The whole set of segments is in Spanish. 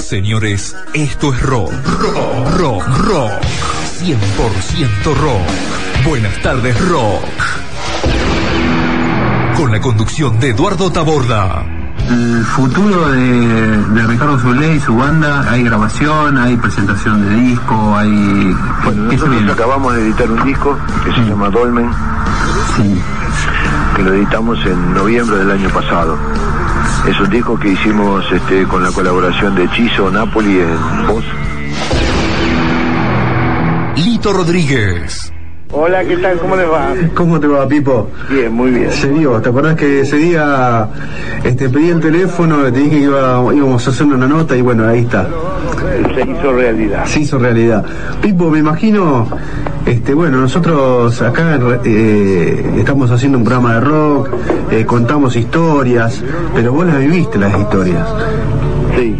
Señores, esto es rock. Rock, rock, rock. 100% rock. Buenas tardes, rock. Con la conducción de Eduardo Taborda. El futuro de, de Ricardo Zulé y su banda, hay grabación, hay presentación de disco, hay... Bueno, ¿Qué se nosotros viene? acabamos de editar un disco que se llama Dolmen, Sí. que lo editamos en noviembre del año pasado. Es un disco que hicimos este, con la colaboración de Chizo Napoli en voz. Lito Rodríguez. Hola, ¿qué tal? ¿Cómo les va? ¿Cómo te va, Pipo? Bien, muy bien. Se dio, ¿te acordás que ese día este, pedí el teléfono, te dije que iba- íbamos a hacer una nota y bueno, ahí está. Se hizo realidad. Se hizo realidad. Pipo, me imagino, este, bueno, nosotros acá eh, estamos haciendo un programa de rock, eh, contamos historias, pero vos las viviste las historias. Sí.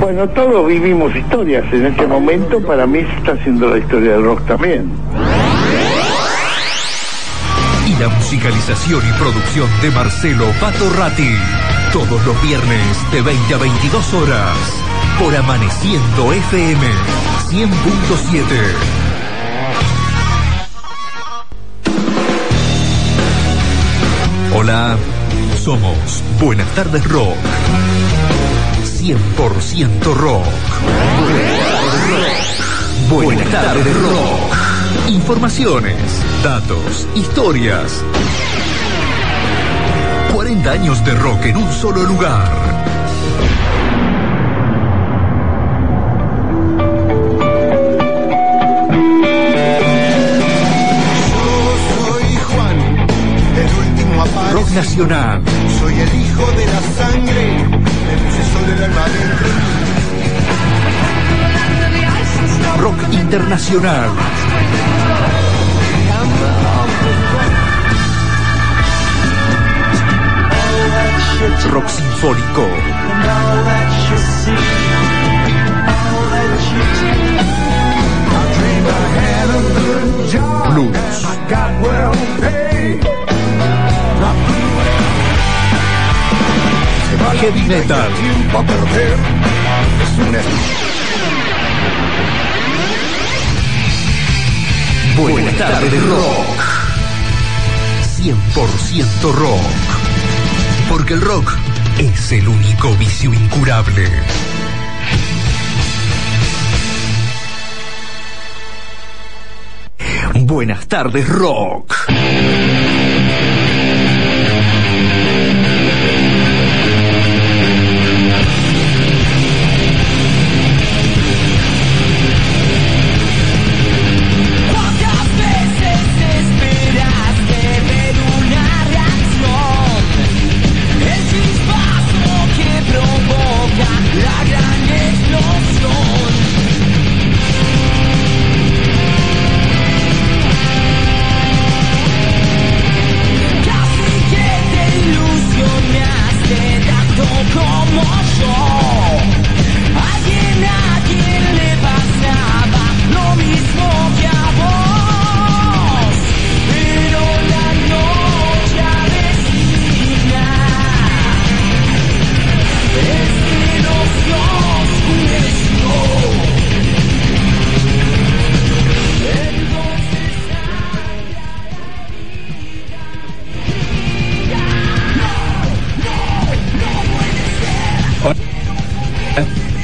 Bueno, todos vivimos historias. En este momento, para mí, se está haciendo la historia del rock también. La musicalización y producción de Marcelo Pato Ratti. Todos los viernes de 20 a 22 horas. Por Amaneciendo FM 100.7. Hola, somos Buenas tardes Rock. 100% rock. Buenas tardes rock. Informaciones, datos, historias. 40 años de rock en un solo lugar. Soy Juan, el último aparecido. Rock nacional, Soy el hijo de la sangre, me puse solo el alma dentro. rock internacional. Rock sinfónico. Blues. Heavy metal. Tiempo a perder. Es una Buenas tardes rock. 100% rock. Porque el rock es el único vicio incurable. Buenas tardes rock.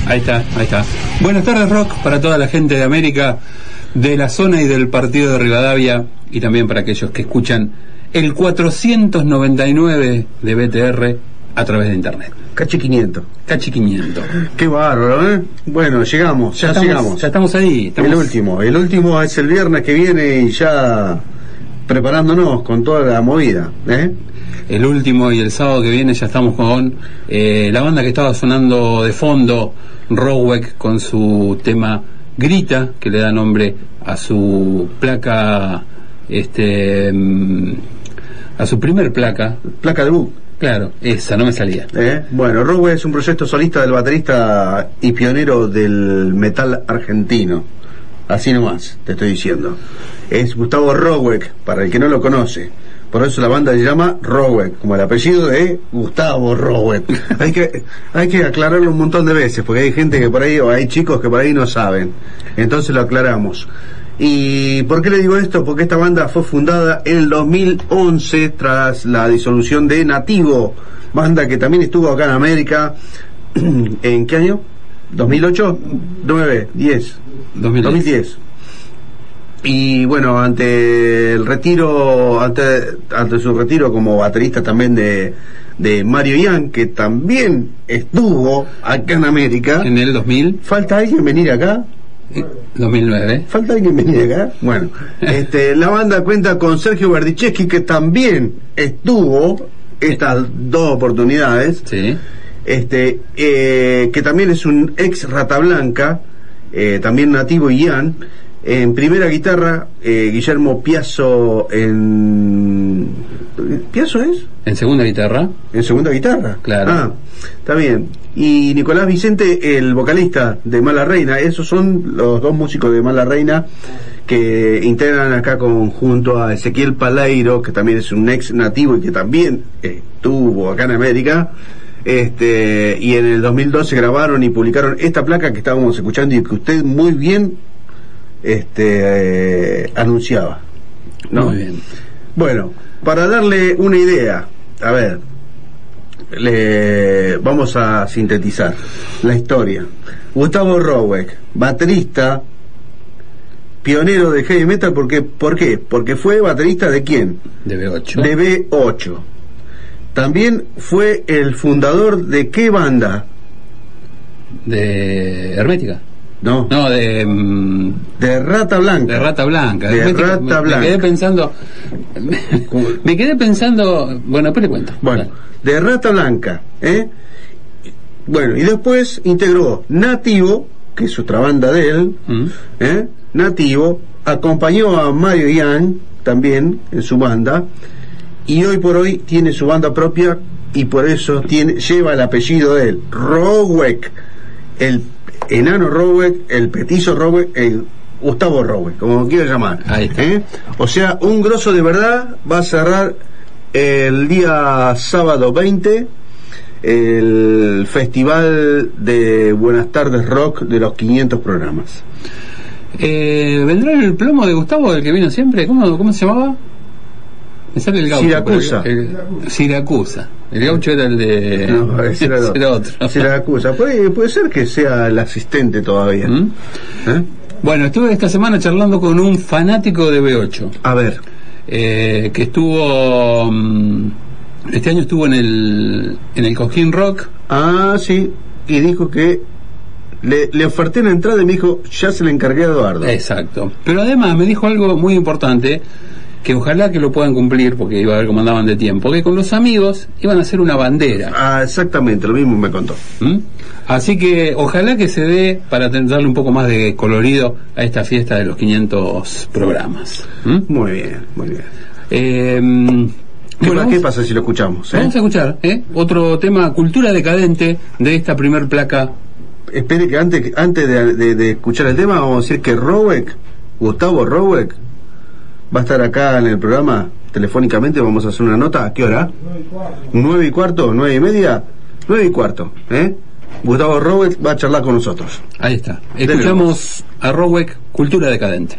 Ahí está, ahí está. Buenas tardes, Rock, para toda la gente de América, de la zona y del partido de Rivadavia, y también para aquellos que escuchan el 499 de BTR a través de Internet. Cachi 500. Cachi 500. Qué bárbaro, ¿eh? Bueno, llegamos, ya, estamos, llegamos. Ya estamos ahí. estamos- El último, el último es el viernes que viene y ya preparándonos con toda la movida, ¿eh? El último y el sábado que viene ya estamos con eh, la banda que estaba sonando de fondo, Rowek, con su tema Grita, que le da nombre a su placa, este, mm, a su primer placa. Placa debut. Claro, esa, no me salía. ¿eh? Bueno, Rowe es un proyecto solista del baterista y pionero del metal argentino. Así nomás, te estoy diciendo. Es Gustavo Rowek, para el que no lo conoce. Por eso la banda se llama Roweck, como el apellido de Gustavo Roweck. hay que hay que aclararlo un montón de veces, porque hay gente que por ahí, o hay chicos que por ahí no saben. Entonces lo aclaramos. ¿Y por qué le digo esto? Porque esta banda fue fundada en el 2011 tras la disolución de Nativo, banda que también estuvo acá en América. ¿En qué año? ¿2008? ¿9? ¿10? 2010. 2010. Y bueno, ante el retiro, ante, ante su retiro como baterista también de, de Mario Ian, que también estuvo acá en América, En el 2000, ¿falta alguien venir acá? eh, 2009. ¿Falta alguien venir acá? Bueno, este, la banda cuenta con Sergio Berdichevsky, que también estuvo estas dos oportunidades, Sí. Este, eh, que también es un ex Rata Blanca, eh, también nativo Ian. En primera guitarra, eh, Guillermo Piazzo en... ¿Piazzo es? En segunda guitarra, En segunda guitarra. Claro. Ah, está bien. Y Nicolás Vicente, el vocalista de Mala Reina. Esos son los dos músicos de Mala Reina que integran acá con, junto a Ezequiel Paleiro, que también es un ex nativo y que también estuvo acá en América. Este, y en el 2012 grabaron y publicaron esta placa que estábamos escuchando y que usted muy bien este, eh, anunciaba. ¿no? Muy bien. Bueno, para darle una idea, a ver, le vamos a sintetizar la historia. Gustavo Roweck, baterista, pionero de heavy metal, porque, ¿por qué? Porque fue baterista de quién? de B8. De B8. También fue el fundador de qué banda? De Hermética. No, No, de, mm, de Rata Blanca. de Rata Blanca. De Hermética. Rata Me- me, Blanca. quedé pensando. me quedé pensando. Bueno, después le cuento. Bueno, de Rata Blanca, ¿eh? Bueno, y después integró Nativo, que es otra banda de él, Mm. ¿eh? Nativo, acompañó a Mario Ian también en su banda, y hoy por hoy tiene su banda propia y por eso tiene, lleva el apellido de él, Roweck, el enano Roweck, el petizo Roweck, el Gustavo Roweck, como quiera llamar. Ahí está. ¿eh? O sea, un grosso de verdad va a cerrar el día sábado 20 el festival de Buenas tardes Rock de los 500 programas. Eh, ¿Vendrá el plomo de Gustavo, el que vino siempre? ¿Cómo, cómo se llamaba? Me sale el gaucho. Siracusa. pero el- el- Siracusa. El gaucho era el de. No, ese era, otro. Ese era Acusa. Puede, puede ser que sea el asistente todavía. ¿Mm? ¿Eh? Bueno, estuve esta semana charlando con un fanático de B8. A ver, eh, que estuvo. mm, este año estuvo en el, en el Cojín Rock. ah, sí, y dijo que le, le oferté la entrada y me dijo, ya se le encargué a Eduardo. Exacto. Pero además me dijo algo muy importante, que ojalá que lo puedan cumplir, porque iba a ver cómo andaban de tiempo, que con los amigos iban a hacer una bandera. Ah, exactamente, lo mismo me contó. ¿Mm? Así que ojalá que se dé para darle un poco más de colorido a esta fiesta de los 500 programas. ¿Mm? Muy bien, muy bien. Eh, ¿Qué, bueno, pasa si lo escuchamos? eh? Vamos a escuchar ¿eh? otro tema, cultura decadente, de esta primer placa. Espere que antes, antes de, de- de escuchar el tema, vamos a decir que Roweck, Gustavo Roweck, va a estar acá en el programa telefónicamente. Vamos a hacer una nota. ¿A qué hora? ¿Nueve y cuarto? ¿Nueve y media? Nueve y cuarto. ¿eh? Gustavo Roweck va a charlar con nosotros. Ahí está. Escuchamos a Rowek, cultura decadente.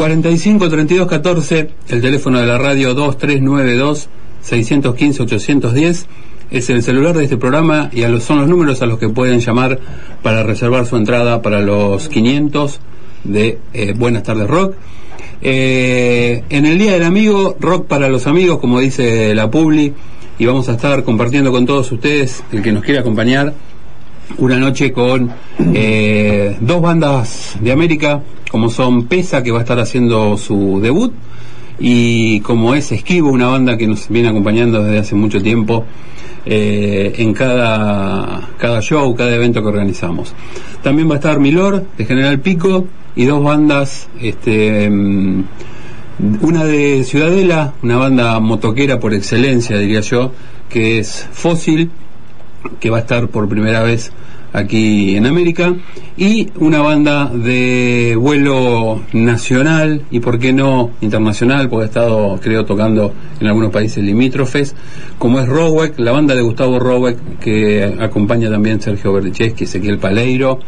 45 32 14, el teléfono de la radio 2392 615 810 es el celular de este programa y a los, son los números a los que pueden llamar para reservar su entrada para los 500 de eh, Buenas tardes Rock. Eh, en el Día del Amigo, Rock para los amigos, como dice la Publi, y vamos a estar compartiendo con todos ustedes, el que nos quiera acompañar, una noche con eh, dos bandas de América, como son Pesa, que va a estar haciendo su debut, y como es Esquivo, una banda que nos viene acompañando desde hace mucho tiempo eh, en cada, cada show, cada evento que organizamos. También va a estar Milor, de General Pico, y dos bandas, este, mm, una de Ciudadela, una banda motoquera por excelencia, diría yo, que es Fósil, que va a estar por primera vez aquí en América, y una banda de vuelo nacional y por qué no internacional, porque ha estado, creo, tocando en algunos países limítrofes, como es Roweck, la banda de Gustavo Roweck, que acompaña también Sergio Berdicheschi, Ezequiel Paleiro,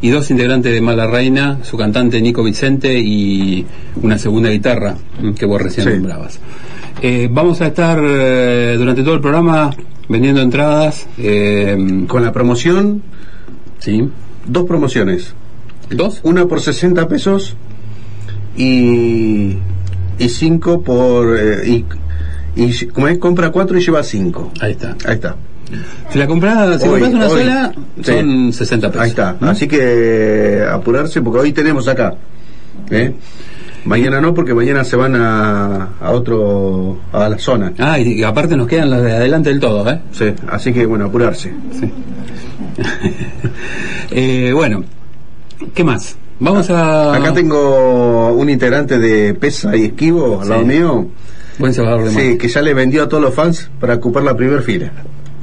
y dos integrantes de Mala Reina, su cantante Nico Vicente y una segunda guitarra que vos recién Sí. nombrabas. Eh, vamos a estar eh, durante todo el programa vendiendo entradas. eh, Con la promoción, ¿Sí? dos promociones. ¿Dos? Una por 60 pesos y, y cinco por... eh, y, y como es, compra cuatro y lleva cinco. Ahí está. Ahí está. Si la compras, si Hoy, compras una hoy. sola, Sí. son 60 pesos. Ahí está. ¿Mm? Así que apurarse porque hoy tenemos acá. ¿eh? Mañana no, porque mañana se van a, a otro, a la zona. Ah, y, y aparte nos quedan las de adelante del todo, ¿eh? Sí, así que bueno, apurarse. Sí. Eh, bueno, ¿qué más? Vamos a... Acá tengo un integrante de Pesa y Esquivo al lado Sí. mío. Buen cebador de Sí, que ya le vendió a todos los fans para ocupar la primera fila.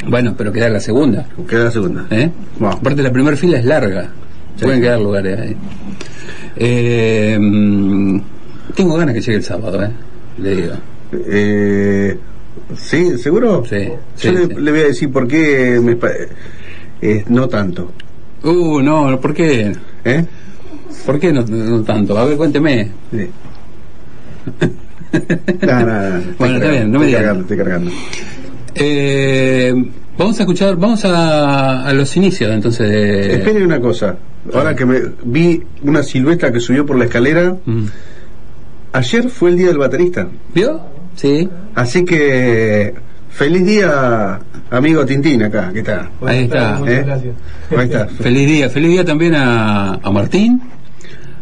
Bueno, pero queda la segunda. Queda la segunda. ¿eh? Wow. Aparte la primera fila es larga. Sí. Pueden quedar lugares ahí. Eh, mm, tengo ganas que llegue el sábado, ¿eh? Le digo. Eh, ¿Sí? ¿Seguro? Sí, sí, Yo le, sí. le voy a decir por qué me eh, no tanto. Uh, no, ¿por qué? ¿Eh? ¿Por qué no, no tanto? A ver, cuénteme. Sí. No, no, no, estoy Bueno, está bien, no me estoy digan. cargando, estoy cargando. Eh, vamos a escuchar, vamos a, a los inicios entonces de... Espere una cosa. Ahora que me vi una silueta que subió por la escalera, Mm. ayer fue el día del baterista. ¿Vio? Sí. Así que feliz día, amigo Tintín acá, ¿qué tal? Ahí está. ¿Eh? Ahí está. Feliz día. Feliz día también a, a Martín,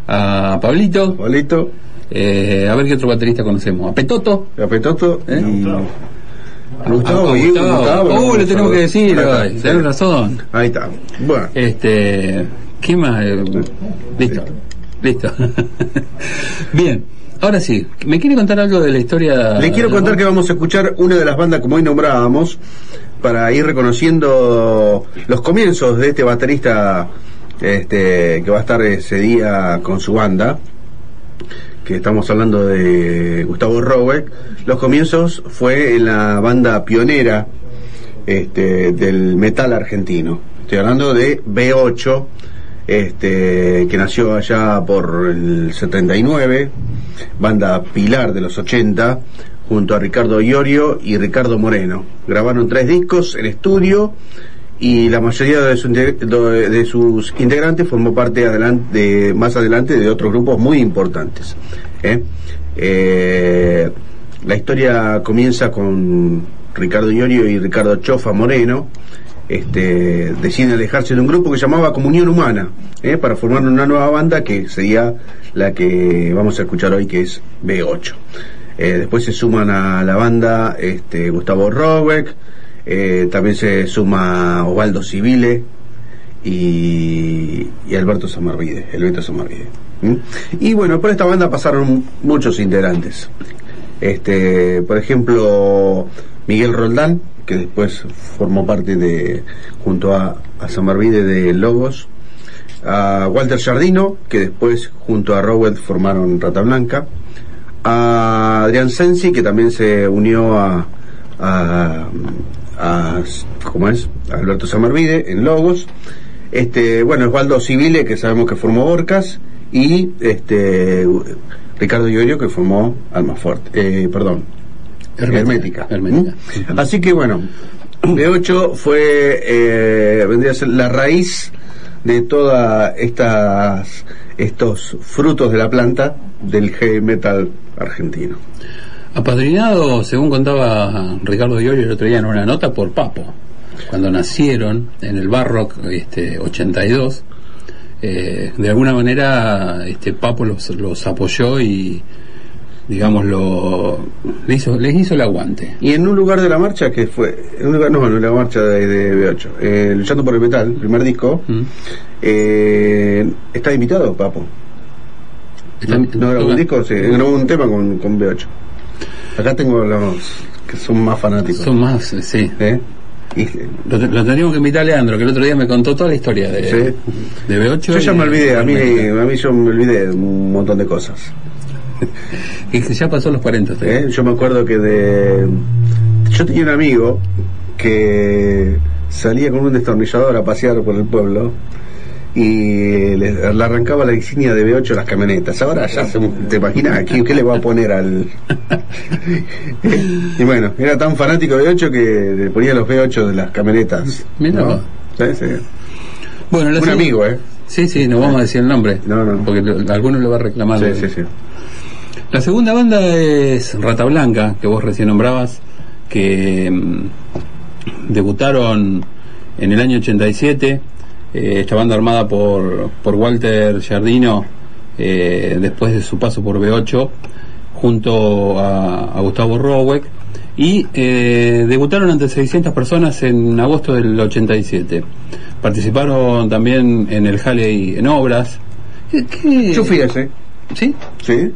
a Pablito, Bolito, eh, a ver qué otro baterista conocemos. A Petoto. a Petoto ¿Eh? y A- Gustavo, y Gustavo. Gustavo, Uh, le tenemos que decir, sí. tenés razón. Ahí está. Bueno, Este, ¿qué más? Eh, Listo, listo. Bien, ahora sí, ¿me quiere contar algo de la historia? le quiero contar que vamos a escuchar una de las bandas como hoy nombrábamos para ir reconociendo los comienzos de este baterista este, que va a estar ese día con su banda. Que estamos hablando de Gustavo Roweck, los comienzos fue en la banda pionera este, del metal argentino. Estoy hablando de B8, este, que nació allá por el 79, banda pilar de los 80, junto a Ricardo Iorio y Ricardo Moreno. Grabaron tres discos en estudio y la mayoría de, su de- sus integrantes formó parte adelante, de- más adelante de otros grupos muy importantes. ¿eh? Eh, la historia comienza con Ricardo Iorio y Ricardo Chofa Moreno, este, deciden alejarse de un grupo que llamaba Comunión Humana, ¿eh? para formar una nueva banda que sería la que vamos a escuchar hoy, que es B8. Eh, después se suman a la banda este, Gustavo Robeck, eh, también se suma Osvaldo Civile y, Alberto Samarvide, el Samarvide. Y bueno, por esta banda pasaron muchos integrantes. Este, por ejemplo, Miguel Roldán, que después formó parte de, junto a, Samarvide de Logos, a Walter Jardino, que después junto a Rowell formaron Rata Blanca, a Adrián Sensi, que también se unió a, a ¿cómo es? A Alberto Samarvide en Logos, este, bueno, Osvaldo Civile, que sabemos que formó Orcas, y este Ricardo Iorio, que formó Almaforte, eh, perdón, Hermética. Hermética. ¿Mm? Así que bueno, B8 fue, eh, vendría a ser la raíz de todas estas estos frutos de la planta del heavy metal argentino. Apadrinado, según contaba Ricardo Iorio el otro día en una nota, por Papo. Cuando nacieron en el Barrock este, 82, eh, de alguna manera este Papo los, los apoyó y digamos lo le hizo, les hizo el aguante. Y en un lugar de la marcha que fue, en un lugar, no, en la marcha de, de B8, eh, Luchando por el Metal, el primer disco, ¿Mm? eh, está invitado Papo. Está- ¿No, no grabó un disco? Sí, grabó un tema con, con B8. Acá tengo los que son más fanáticos. Son más, eh, sí. ¿Eh? Y- Lo, te- lo teníamos que invitar a Leandro, que el otro día me contó toda la historia de, Sí. de B8. yo ya me olvidé, a mí, a mí yo me olvidé de un montón de cosas. Y que ya pasó los 40. usted. ¿eh? Yo me acuerdo que de... Yo tenía un amigo que salía con un destornillador a pasear por el pueblo y le, le arrancaba la insignia de B8 a las camionetas. Ahora ya se, te imaginas ¿qué, qué le va a poner al... y bueno, era tan fanático de B8 que le ponía los B8 de las camionetas. Mirá ¿no? Sí. Bueno, Un amigo, ¿eh? Sí, sí, no vamos a decir el nombre. No, no. Porque lo- alguno le va a reclamar. Sí, sí, sí. La segunda banda es Rata Blanca, que vos recién nombrabas, que mm, debutaron en el año 87. Eh, esta banda armada por, por Walter Jardino, eh, después de su paso por B8, junto a, a Gustavo Roweck. Y eh, debutaron ante 600 personas en agosto del 87. Participaron también en el Halley en obras. ¿Qué- qué- Yo fui ese, ¿Sí? sí.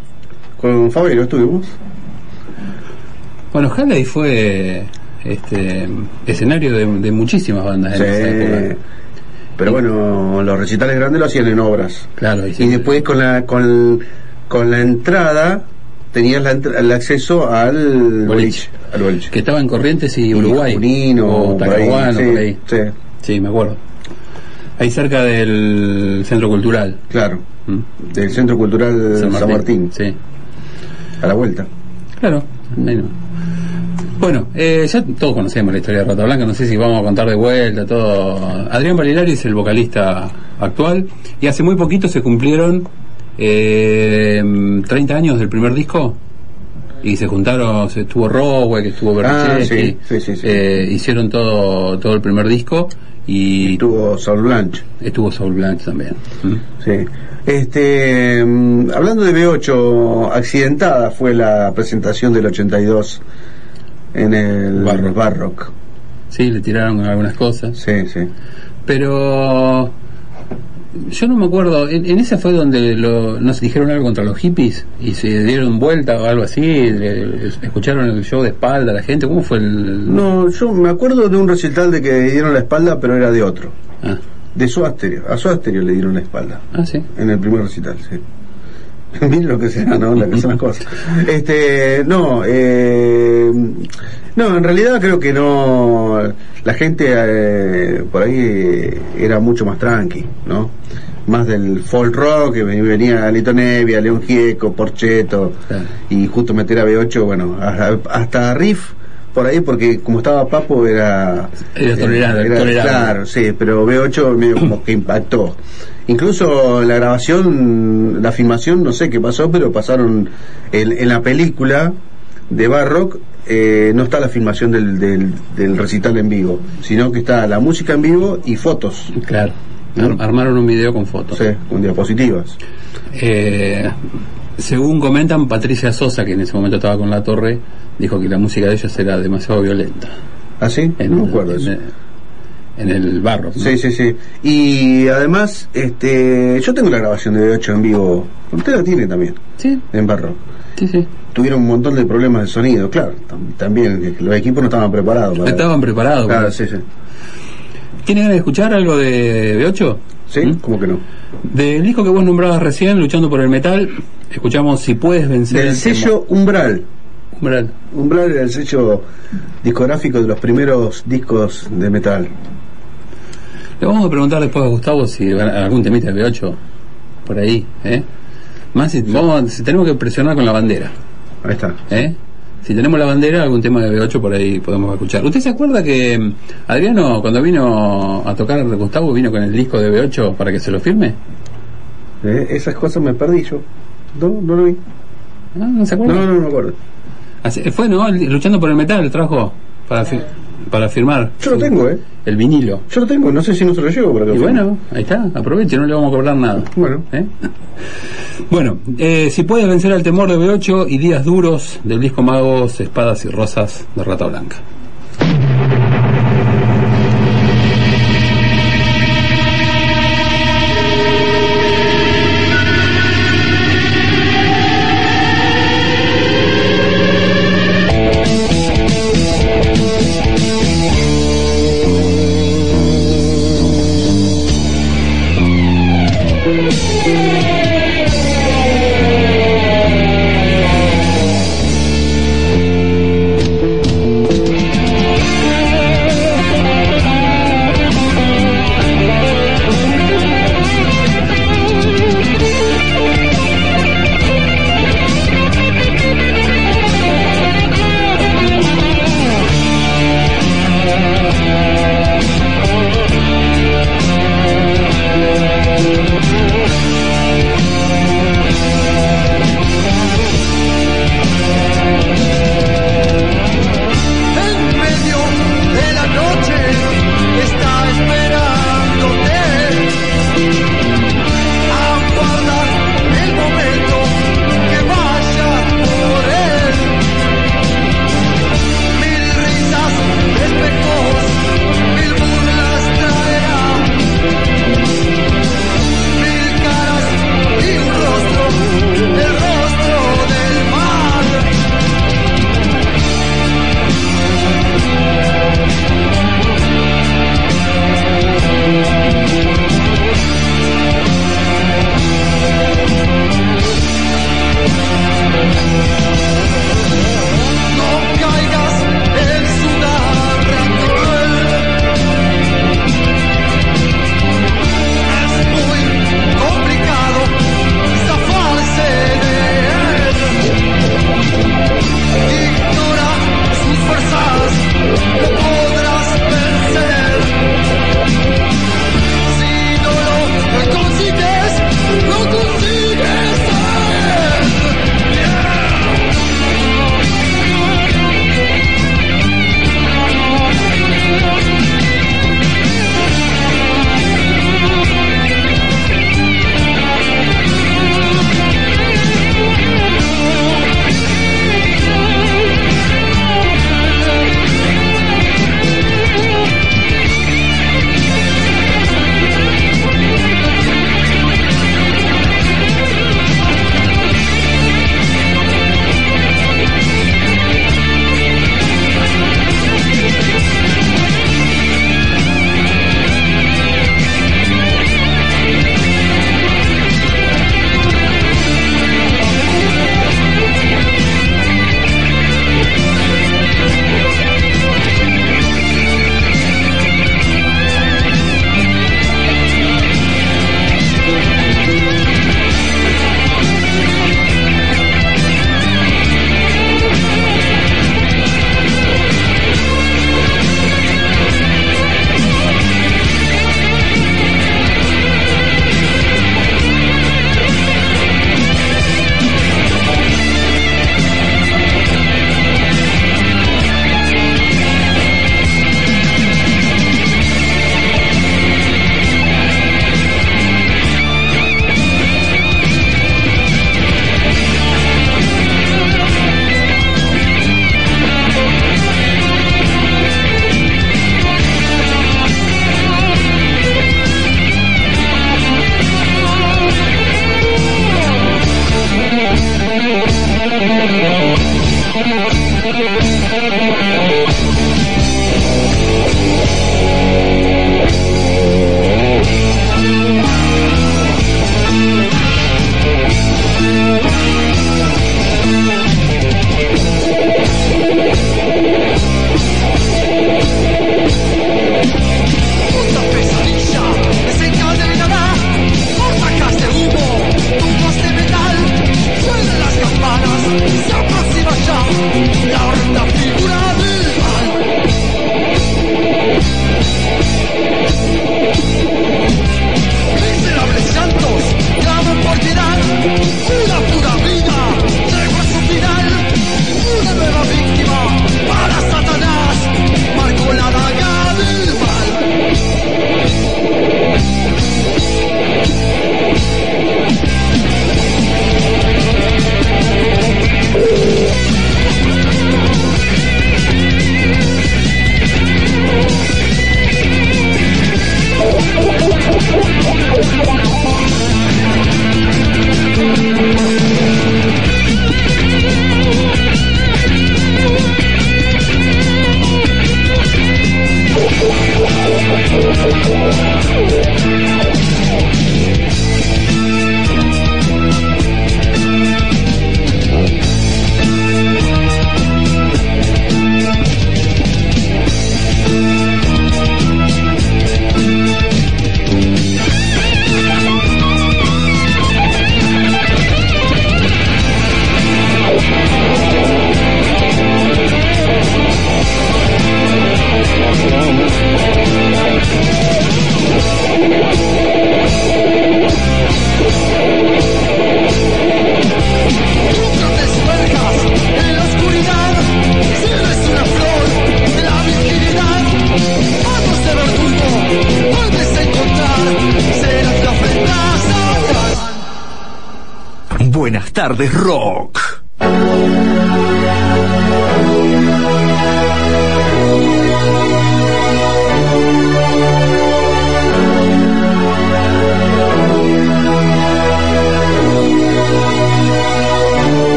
Con Fabio estuvimos. Bueno, Halley fue este escenario de, de muchísimas bandas en esa época. Pero bueno, los recitales grandes lo hacían en obras. Claro, y, después con la con, con la entrada tenías la el acceso al Boliche. Al boliche. que estaba en Corrientes y Y Uruguay. O sí, por ahí. sí, Sí, me acuerdo. Ahí cerca del Centro Cultural. claro. ¿Mm? Del Centro Cultural San Martín, Sí, a la vuelta. claro. ahí no. Bueno, eh, ya todos conocemos la historia de Rata Blanca, no sé si vamos a contar de vuelta todo. Adrián Valilari es el vocalista actual y hace muy poquito se cumplieron eh, 30 años del primer disco y se juntaron, se estuvo Rowe, que estuvo Ah, Bernachetti, sí, sí, sí, sí. eh, hicieron todo todo el primer disco y Tuvo Saul Blanche. estuvo Soul Blanche también. ¿Mm? Sí. Este, mm, hablando de B8, accidentada fue la presentación del 82 en el Barrock. Barrock. Sí, le tiraron algunas cosas. Sí, sí. Pero yo no me acuerdo, en, en esa fue donde lo, nos dijeron algo contra los hippies y se dieron vuelta o algo así, le- escucharon el show de espalda a la gente, ¿cómo fue el...? No, yo me acuerdo de un recital de que le dieron la espalda, pero era de otro. Ah, De su Asterio. A su Asterio le dieron la espalda. ah, sí. En el primer recital, sí. Lo que sea, ¿no? La que son las cosas. Este, no, eh, no, en realidad creo que no. La gente eh, por ahí era mucho más tranqui, ¿no? Más del folk rock, que venía Lito Nevia, León Gieco, Porcheto, Claro. y justo meter a B8, bueno, hasta, hasta Riff por ahí, porque como estaba Papo era. Era tolerable, era- tolerable. Claro, sí, pero B8 medio como que impactó. Incluso la grabación, la filmación, no sé qué pasó, pero pasaron en, en la película, de Barrock eh, no está la filmación del, del, del recital en vivo, sino que está la música en vivo y fotos, Claro. Ar- Armaron un video con fotos. sí, con diapositivas. Eh, según comentan, Patricia Sosa, que en ese momento estaba con la torre, dijo que la música de ellos era demasiado violenta. ¿Ah, sí? En, no me acuerdo en, eso. en el barro. ¿no? Sí, sí, sí. Y además, este, yo tengo la grabación de B8 en vivo. Usted la tiene también, Sí, en Barrock. sí, sí. Tuvieron un montón de problemas de sonido, claro. tam- También los equipos no estaban preparados. para- Estaban preparados. Claro, sí, sí. ¿Tiene ganas de escuchar algo de B8? ¿Sí? ¿Mm? ¿Cómo que no? Del disco que vos nombrabas recién, Luchando por el Metal, escuchamos Si puedes vencer Del el sello Umbral. Umbral. Umbral era el sello discográfico de los primeros discos de metal. Le vamos a preguntar después a Gustavo si algún temita de B8 por ahí, ¿eh? Más si, vamos, si tenemos que presionar con la bandera, Ahí está. ¿eh? Si tenemos la bandera, algún tema de B8 por ahí podemos escuchar. ¿Usted se acuerda que mm, Adriano, cuando vino a tocar Gustavo, vino con el disco de B8 para que se lo firme? Eh, esas cosas me perdí yo. No, no lo vi. ¿No, ¿No se No, acuerda? no, no me acuerdo. Así- fue, ¿no? Luchando por el metal, trajo para, para firmar. Yo lo tengo, ¿eh? El vinilo. Yo lo tengo, no sé si no se lo llevo que Y firme. bueno, ahí está, aproveche, no le vamos a cobrar nada. Bueno. ¿Eh? Bueno, eh, si puedes vencer al temor de B8 y días duros del disco Magos, Espadas y Rosas de Rata Blanca.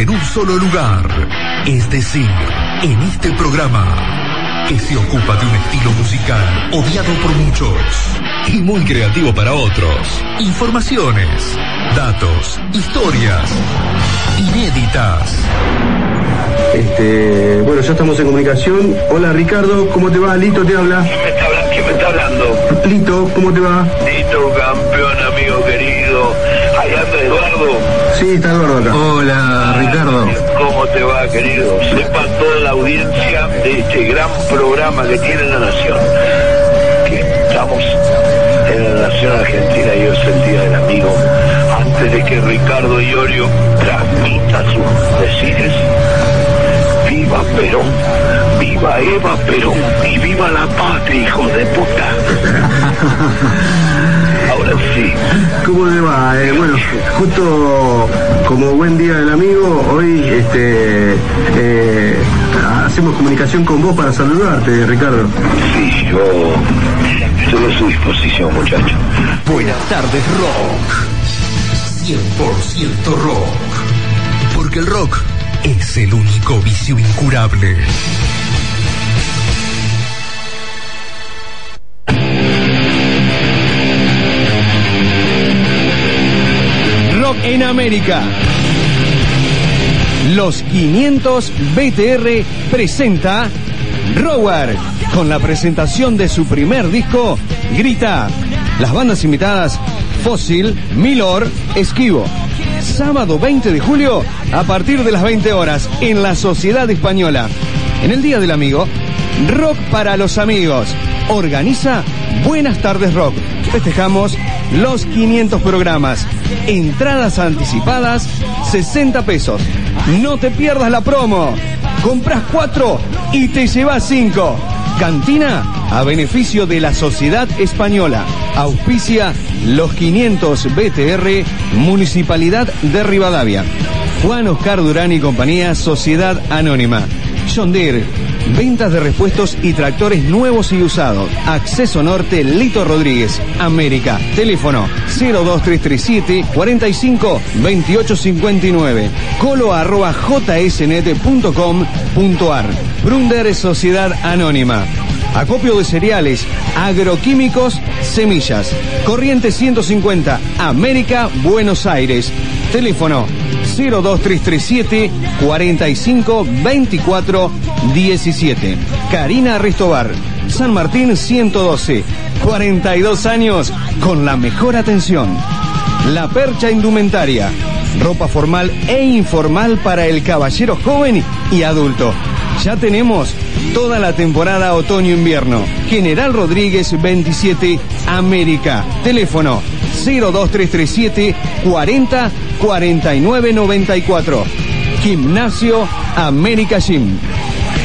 En un solo lugar. Es decir, en este programa, que se ocupa de un estilo musical odiado por muchos y muy creativo para otros. Informaciones, datos, historias inéditas. Este, bueno, ya estamos en comunicación. Hola Ricardo, ¿cómo te va? Lito te habla. ¿Quién me está, habla- quién me está hablando? Lito, ¿cómo te va? Tito, campeón, amigo querido. Ahí anda Eduardo. Sí, está Eduardo acá. Hola Ricardo. ¿Cómo te va, querido? Sepa toda la audiencia de este gran programa que tiene la Nación. Que estamos en la Nación Argentina y hoy es el Día del Amigo. Antes de que Ricardo Iorio transmita sus decires, viva Perón, viva Eva Perón y viva la patria, hijo de puta. Ahora sí. ¿Cómo te va? Eh, bueno, justo como buen día del amigo, hoy este, eh, hacemos comunicación con vos para saludarte, Ricardo. Sí, yo estoy a su disposición, muchacho. Buenas tardes, rock. 100% rock. Porque el rock es el único vicio incurable. En América. Los 500 BTR presenta Rower con la presentación de su primer disco Grita. Las bandas invitadas Fósil, Milor, Esquivo. Sábado 20 de julio a partir de las 20 horas en la Sociedad Española. En el Día del Amigo, Rock para los amigos. Organiza Buenas tardes Rock. Festejamos los 500 programas. Entradas anticipadas, 60 pesos. No te pierdas la promo. Compras 4 y te llevas 5. Cantina a beneficio de la Sociedad Española. Auspicia los 500 BTR Municipalidad de Rivadavia. Juan Oscar Durán y compañía Sociedad Anónima. John Deere. Ventas de repuestos y tractores nuevos y usados. Acceso Norte Lito Rodríguez. América. Teléfono 02337 45 2859. Colo arroba jsnet.com.ar. Brunder Sociedad Anónima. Acopio de cereales, agroquímicos, semillas. Corriente 150, América, Buenos Aires. Teléfono 02337 45 24 17. Karina Restobar, San Martín 112. 42 años con la mejor atención. La Percha Indumentaria. Ropa formal e informal para el caballero joven y adulto. Ya tenemos toda la temporada otoño-invierno. General Rodríguez 27, América. Teléfono 02337 40 49 94. Gimnasio América Gym.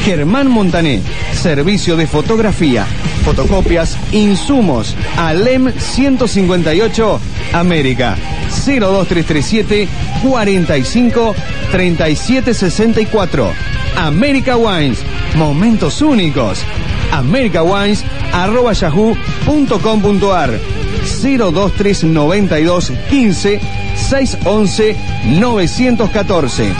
Germán Montané, servicio de fotografía, fotocopias, insumos, Alem 158, América, 02337 45 37 64. América Wines, momentos únicos. America Wines, arroba yahoo.com.ar 02392 15 611 914.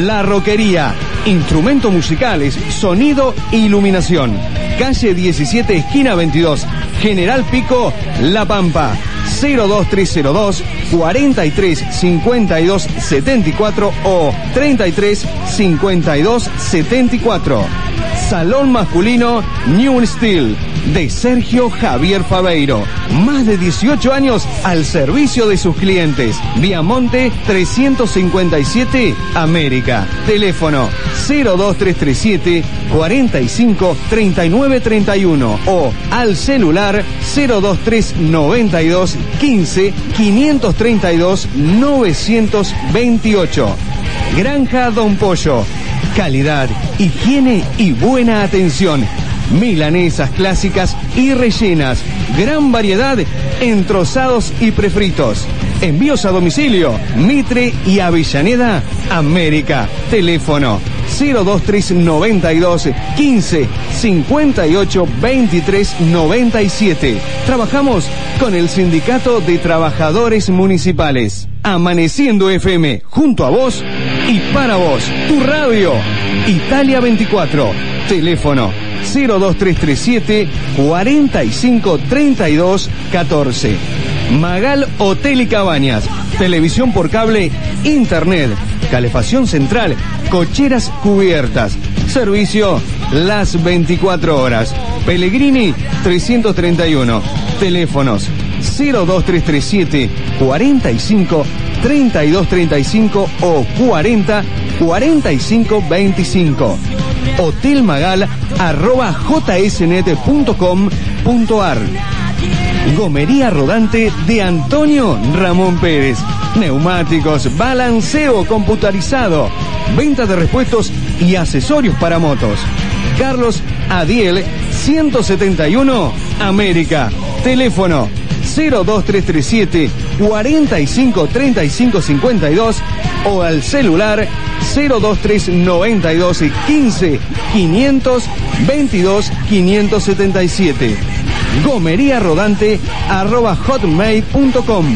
La Roquería, instrumentos musicales, sonido e iluminación. Calle 17, esquina 22, General Pico, La Pampa. 02302 43 52 74 o 33 52 74. Salón masculino New Steel de Sergio Javier Fabeiro. Más de 18 años al servicio de sus clientes. Viamonte 357 América. Teléfono 02337 45 39 31 o al celular 02392 15 532 928. Granja Don Pollo. Calidad, higiene y buena atención. Milanesas clásicas y rellenas. Gran variedad en trozados y prefritos. Envíos a domicilio. Mitre y Avellaneda, América. Teléfono 02392 15 58 23 97. Trabajamos con el Sindicato de Trabajadores Municipales. Amaneciendo FM, junto a vos y para vos, tu radio. Italia 24, teléfono 02337 45 32 14. Magal Hotel y Cabañas, televisión por cable, internet, calefacción central, cocheras cubiertas, servicio las 24 horas. Pellegrini 331, teléfonos 02337 45 3235 o 40 45 25. Hotel Magal arroba jsnet.com.ar Gomería rodante de Antonio Ramón Pérez. Neumáticos, balanceo computarizado, venta de repuestos y accesorios para motos. Carlos Adiel 171 América. Teléfono 02337 45 35 52 o al celular 02392 15 500 22 577. Gomería rodante arroba hotmail.com.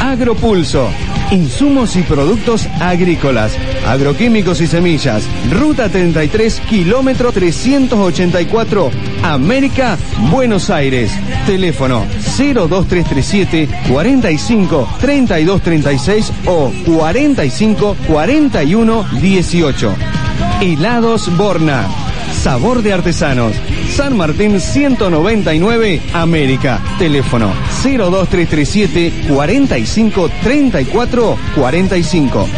Agropulso. Insumos y productos agrícolas, agroquímicos y semillas. Ruta 33, kilómetro 384, América, Buenos Aires. Teléfono 02337 45 32 36 o 45 41 18. Helados Borna. Sabor de artesanos. San Martín 199, América. Teléfono 02337 45 34 45.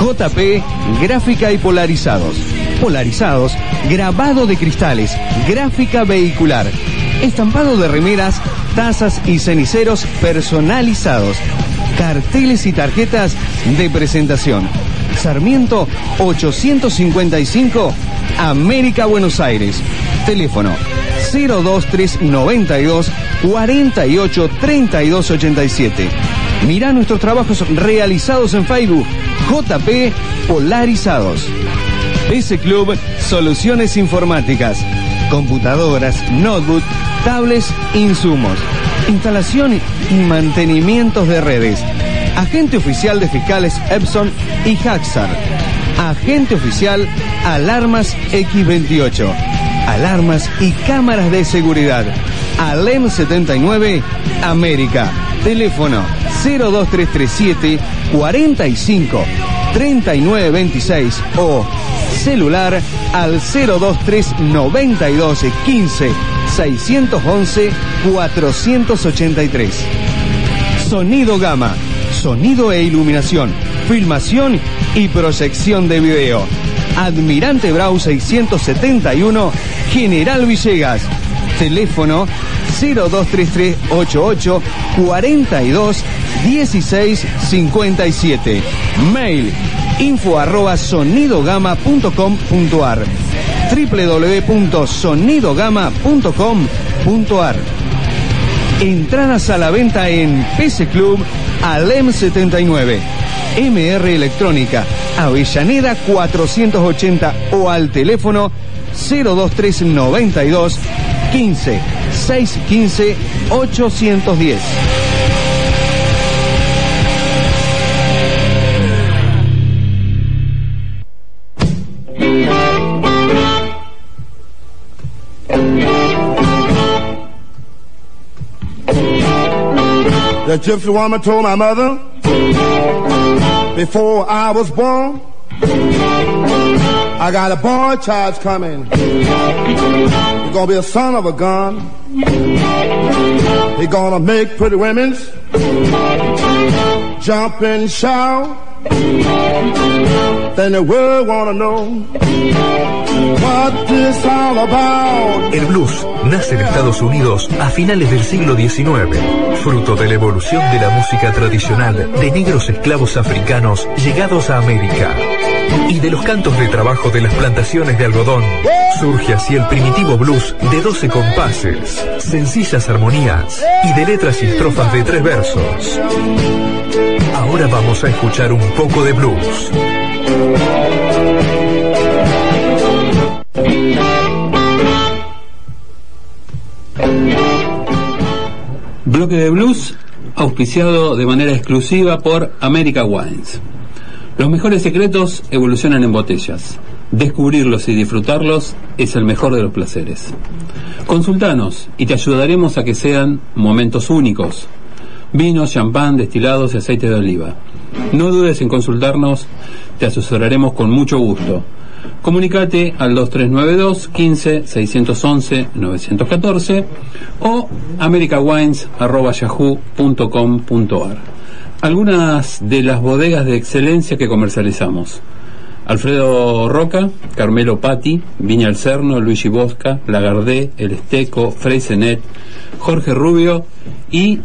JP Gráfica y Polarizados. Polarizados, grabado de cristales, gráfica vehicular, estampado de remeras, tazas y ceniceros personalizados, carteles y tarjetas de presentación. Sarmiento 855, América, Buenos Aires. Teléfono 02392 48 32 87. Mirá nuestros trabajos realizados en Facebook. JP Polarizados. PC Club Soluciones Informáticas. Computadoras, notebook, tablets, insumos. Instalación y mantenimientos de redes. Agente oficial de fiscales Epson y Haxar. Agente oficial Alarmas X28. Alarmas y cámaras de seguridad. Alem 79 América. Teléfono 02337 45 3926 o celular al 02392 15 611 483. Sonido Gama, sonido e iluminación, filmación y proyección de video. Admirante Brau 671, General Villegas. Teléfono 023388 42 16 57. Mail info arroba sonidogama.com.ar www.sonidogama.com.ar Entradas a la venta en PC Club Alem 79. MR Electrónica, Avellaneda 480 o al teléfono 02392 15 615 810. The gypsy woman told my mother before I was born, I got a boy child coming. He's gonna be a son of a gun. He's gonna make pretty women jump and shout. Then the world wanna know El blues nace en Estados Unidos a finales del siglo XIX, fruto de la evolución de la música tradicional de negros esclavos africanos llegados a América y de los cantos de trabajo de las plantaciones de algodón. Surge así el primitivo blues de 12 compases, sencillas armonías y de letras y estrofas de tres versos. Ahora vamos a escuchar un poco de blues. Bloque de blues auspiciado de manera exclusiva por America Wines. Los mejores secretos evolucionan en botellas. Descubrirlos y disfrutarlos es el mejor de los placeres. Consultanos y te ayudaremos a que sean momentos únicos. Vinos, champán, destilados y aceite de oliva. No dudes en consultarnos, te asesoraremos con mucho gusto. Comunicate al 2392 15 611 914 o americawines.yahoo.com.ar. Algunas de las bodegas de excelencia que comercializamos. Alfredo Roca, Carmelo Patti, Viña El Cerno, Luigi Bosca, Lagardé, El Esteco, Freisenet, Jorge Rubio y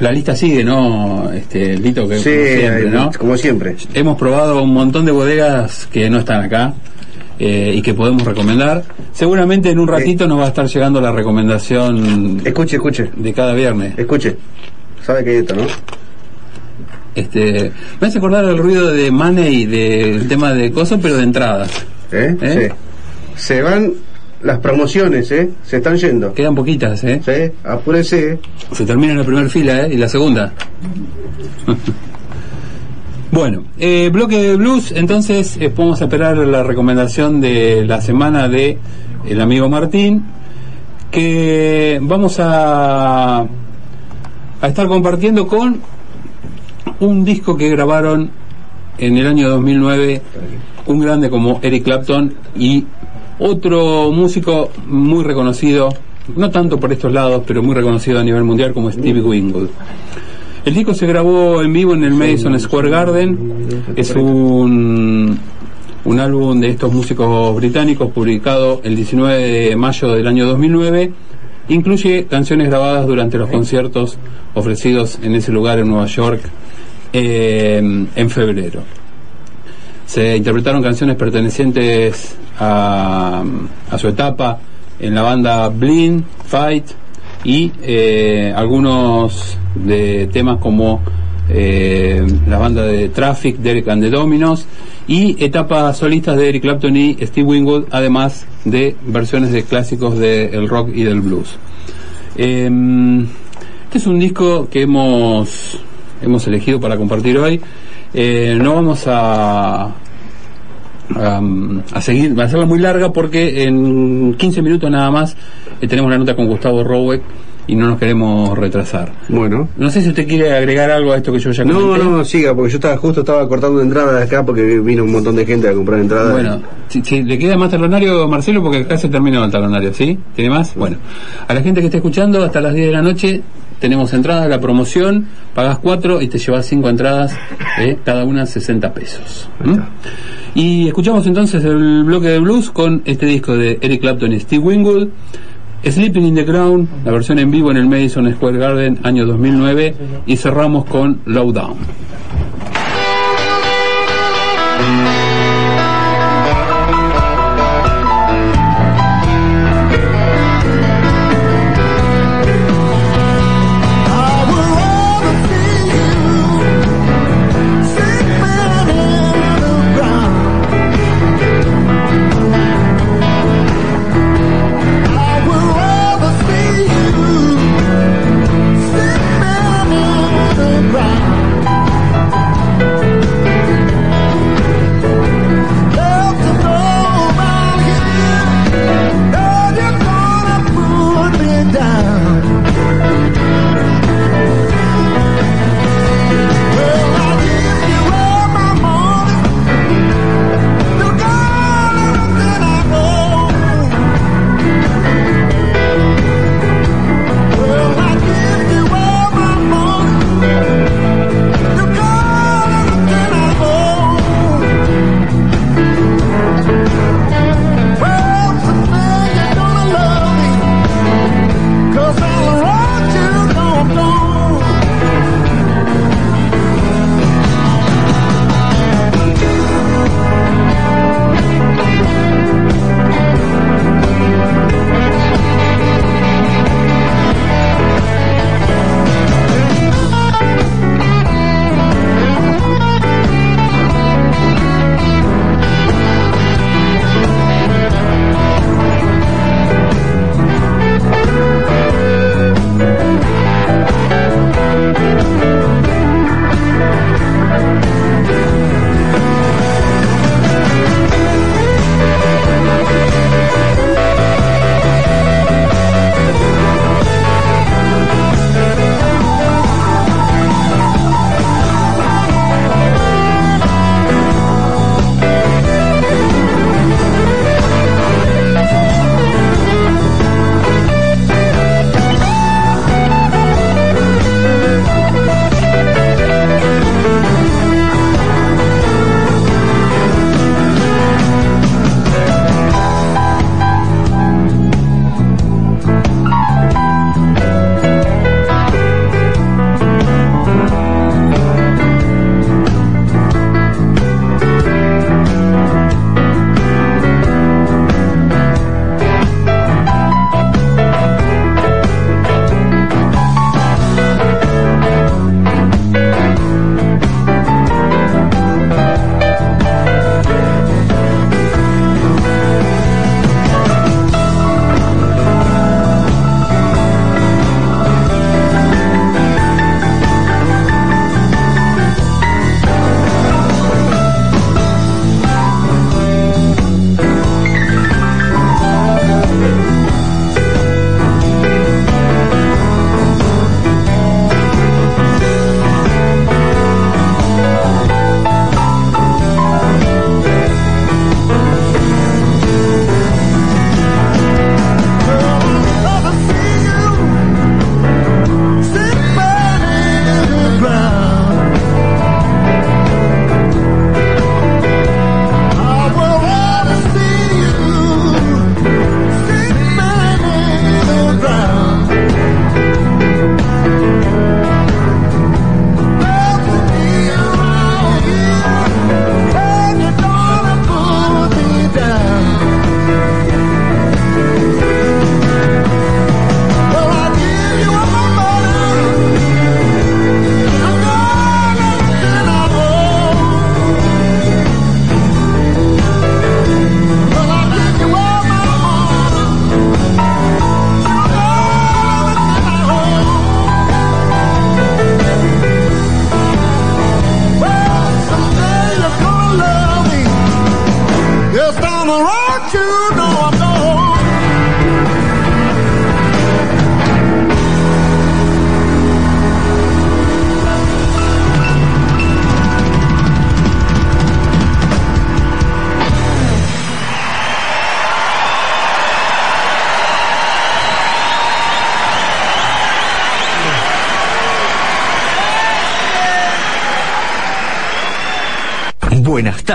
la lista sigue, ¿no? Este, Lito, que Sí, como siempre, ¿no? como siempre. Hemos probado un montón de bodegas que no están acá eh, y que podemos recomendar. Seguramente en un ratito nos va a estar llegando la recomendación Escuche, escuche, de cada viernes. escuche. ¿Sabe qué es esto, no? Este, me hace acordar el ruido de Money del tema de cosas, pero de entradas. ¿Eh? ¿Eh? Sí. Se van las promociones, ¿eh? Se están yendo. Quedan poquitas, ¿eh? ¿Sí? Apúrese. Se termina la primera fila, ¿eh? Y la segunda. bueno, eh, bloque de blues, entonces eh, podemos esperar la recomendación de la semana de el amigo Martín, que vamos a, a estar compartiendo con un disco que grabaron en el año 2009 un grande como Eric Clapton y otro músico muy reconocido, no tanto por estos lados, pero muy reconocido a nivel mundial como Stevie Winwood. El disco se grabó en vivo en el Madison Square Garden. Es un, un álbum de estos músicos británicos publicado el 19 de mayo del año 2009. Incluye canciones grabadas durante los conciertos ofrecidos en ese lugar en Nueva York eh, en febrero. Se interpretaron canciones pertenecientes a, a su etapa en la banda Blind, Fight y eh, algunos de temas como eh, la banda de Traffic, Derek and the Dominos y etapas solistas de Eric Clapton y Steve Winwood, además de versiones de clásicos del rock y del blues. Eh, este es un disco que hemos, hemos elegido para compartir hoy. Eh, no vamos a, a, a seguir, va a hacerla muy larga porque en 15 minutos nada más eh, tenemos la nota con Gustavo Roweck y no nos queremos retrasar. Bueno. No sé si usted quiere agregar algo a esto que yo ya No, comenté. no, siga, porque yo estaba justo estaba cortando entradas de acá porque vino un montón de gente a comprar entradas. Bueno, si, si le queda más talonario, Marcelo, porque acá se terminó el talonario, ¿sí? ¿Tiene más? Bueno, a la gente que esté escuchando, hasta las 10 de la noche tenemos entradas, la promoción, pagas 4 y te llevas 5 entradas, ¿eh? cada una 60 pesos. ¿m? Y escuchamos entonces el bloque de blues con este disco de Eric Clapton y Steve Winwood. Sleeping in the Ground, la versión en vivo en el Madison Square Garden, año 2009, y cerramos con Low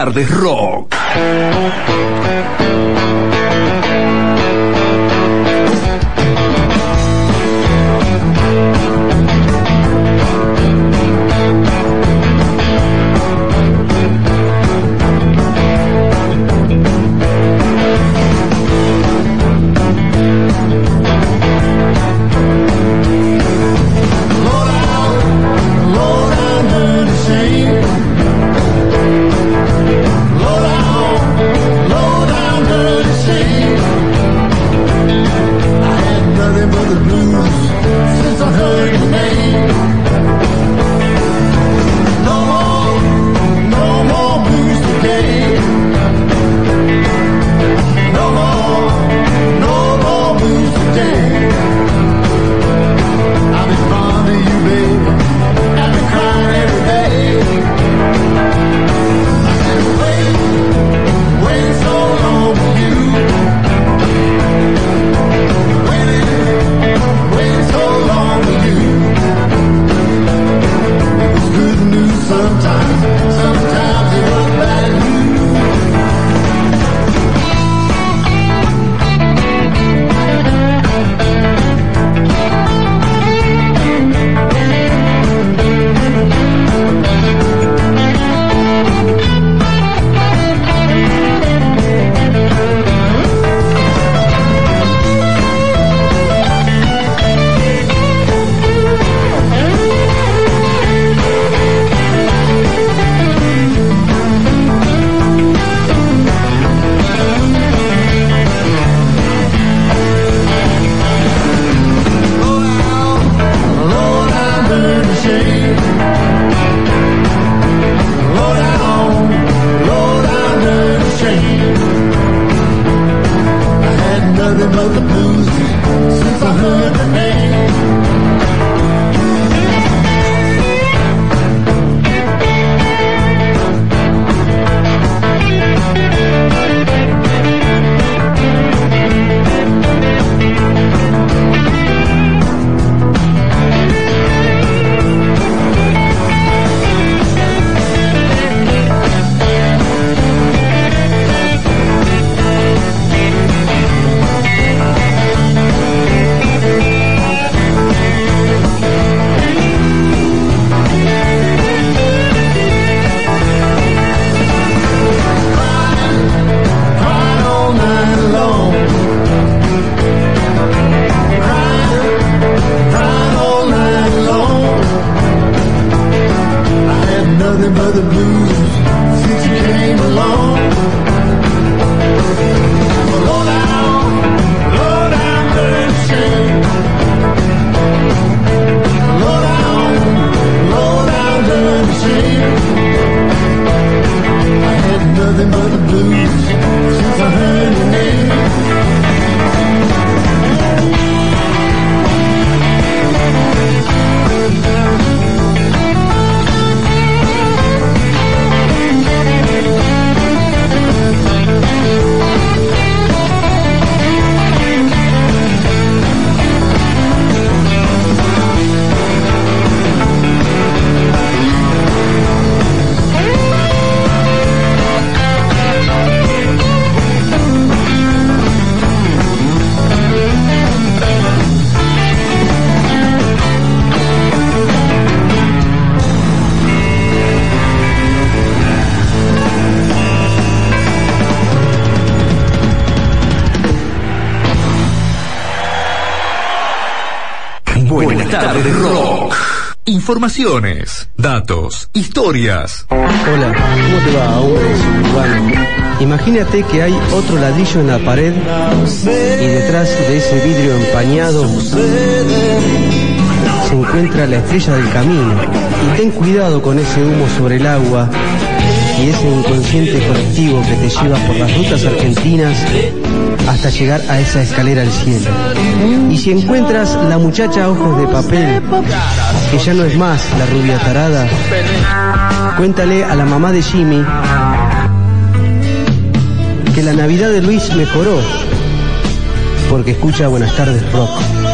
tardes, Rock. nothing but the blues since you came along. Low down, low down. Low down, low down. I had nothing but the blues since I heard you. Datos, historias. Hola, ¿cómo te va, hombre suburbano? Imagínate que hay otro ladrillo en la pared y detrás de ese vidrio empañado se encuentra la estrella del camino. Y ten cuidado con ese humo sobre el agua y ese inconsciente colectivo que te lleva por las rutas argentinas hasta llegar a esa escalera al cielo. Y si encuentras la muchacha ojos de papel, que ya no es más la rubia tarada, cuéntale a la mamá de Jimmy que la Navidad de Luis mejoró, porque escucha Buenas tardes Rock.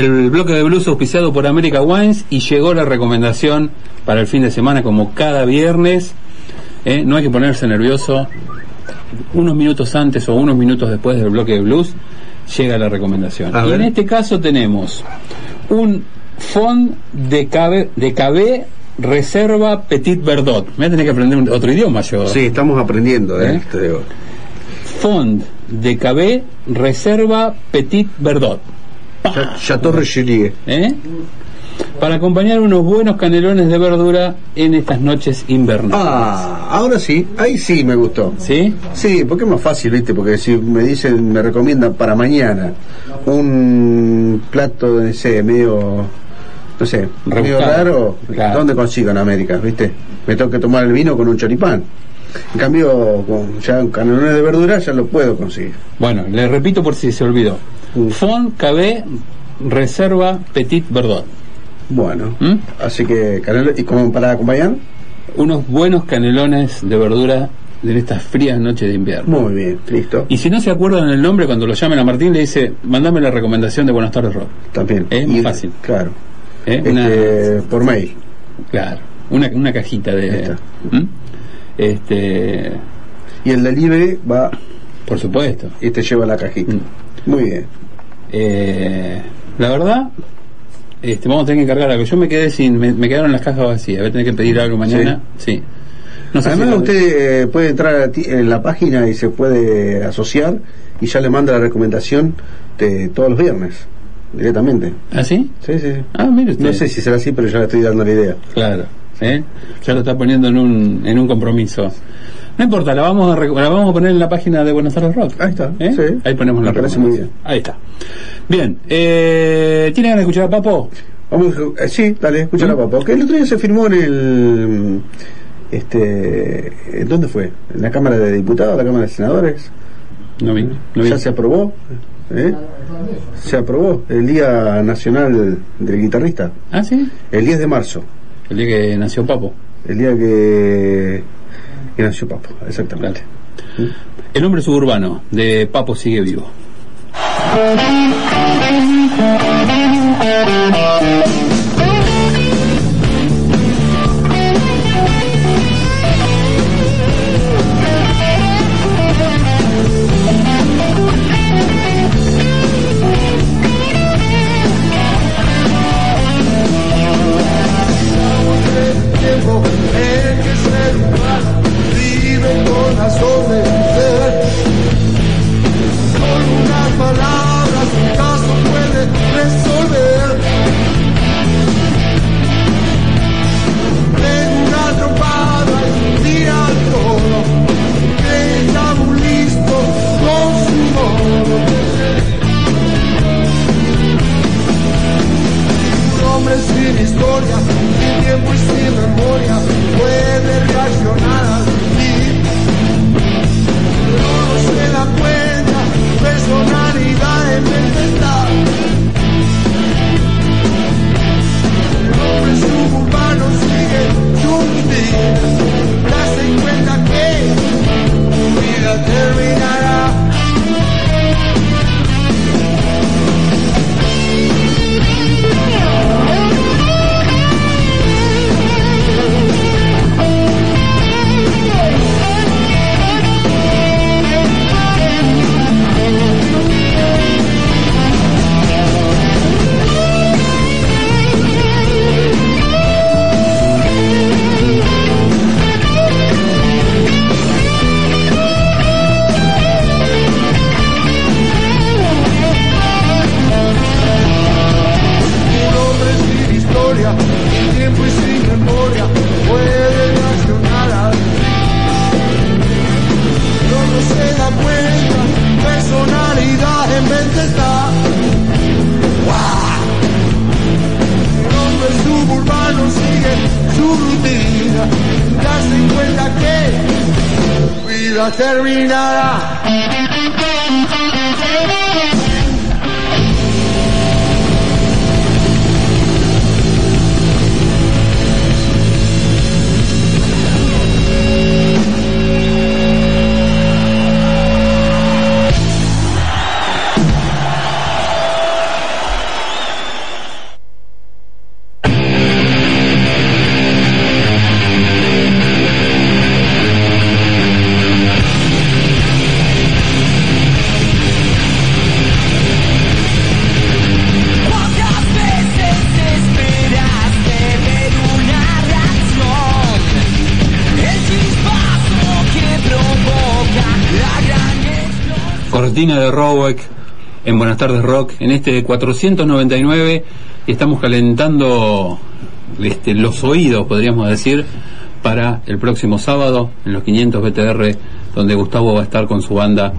El bloque de blues auspiciado por America Wines y llegó la recomendación para el fin de semana como cada viernes. ¿eh? No hay que ponerse nervioso. Unos minutos antes o unos minutos después del bloque de blues llega la recomendación. A y ver. en este caso tenemos un fond de cabe, de cabé reserva petit verdot. Me voy a tener que aprender otro idioma yo. Sí, estamos aprendiendo, ¿eh? ¿Eh? Fond de cabé reserva petit verdot. Cha- Chateau Richelieu. ¿eh? Para acompañar unos buenos canelones de verdura en estas noches invernales. Ah, ahora sí, ahí sí me gustó. ¿Sí? Sí, porque es más fácil, ¿viste? Porque si me dicen, me recomiendan para mañana un plato, no sé, medio, no sé, medio Rebuscado. raro, Claro. ¿dónde consigo en América, viste? Me tengo que tomar el vino con un choripán. En cambio, con ya canelones de verdura ya lo puedo conseguir. Bueno, le repito por si se olvidó. Fond cabé reserva petit verdot. Bueno, ¿Mm? así que, ¿y como para acompañar? Unos buenos canelones de verdura en estas frías noches de invierno. Muy bien, listo. Y si no se acuerdan el nombre, cuando lo llamen a Martín, le dice, mandame la recomendación de Buenas tardes Rock. También. Es muy fácil. Claro. ¿eh? Este, Una, por mail. claro, una, una cajita de... ¿Mm? Este, Y el delivery va por supuesto. y te lleva la cajita. Mm. Muy bien. Eh, la verdad, este, vamos a tener que encargar algo. Yo me quedé sin, me, me quedaron las cajas vacías. Voy a tener que pedir algo mañana. Sí. No sé Además, si- usted eh, puede entrar a ti- en la página y se puede asociar y ya le manda la recomendación de todos los viernes, directamente. ¿Ah, sí? Sí, sí. Ah, mire usted. No sé si será así, pero ya le estoy dando la idea. Claro. ¿eh? Ya lo está poniendo en un, en un compromiso. No importa, la vamos, a, la vamos a poner en la página de Buenos Aires Rock. Ahí está, ¿Eh? sí. Ahí ponemos la recomendación. Ahí está. Bien. Eh, ¿Tiene ganas de escuchar a Papo? Vamos, eh, sí, dale, escucha la ¿Mm? papá. Que el otro día se firmó en el. Este, ¿en ¿Dónde fue? ¿En la Cámara de Diputados, la Cámara de Senadores? No vi. No vi. ¿Ya se aprobó? ¿Eh? Se aprobó el Día Nacional del Guitarrista, Ah, sí. el 10 de marzo, El día que nació Papo. el día que, que nació Papo, exactamente. El hombre suburbano de Papo sigue vivo. Cortina de Roweck en Buenas tardes Rock en este 499 y estamos calentando este, los oídos, podríamos decir, para el próximo sábado en los 500 BTR, donde Gustavo va a estar con su banda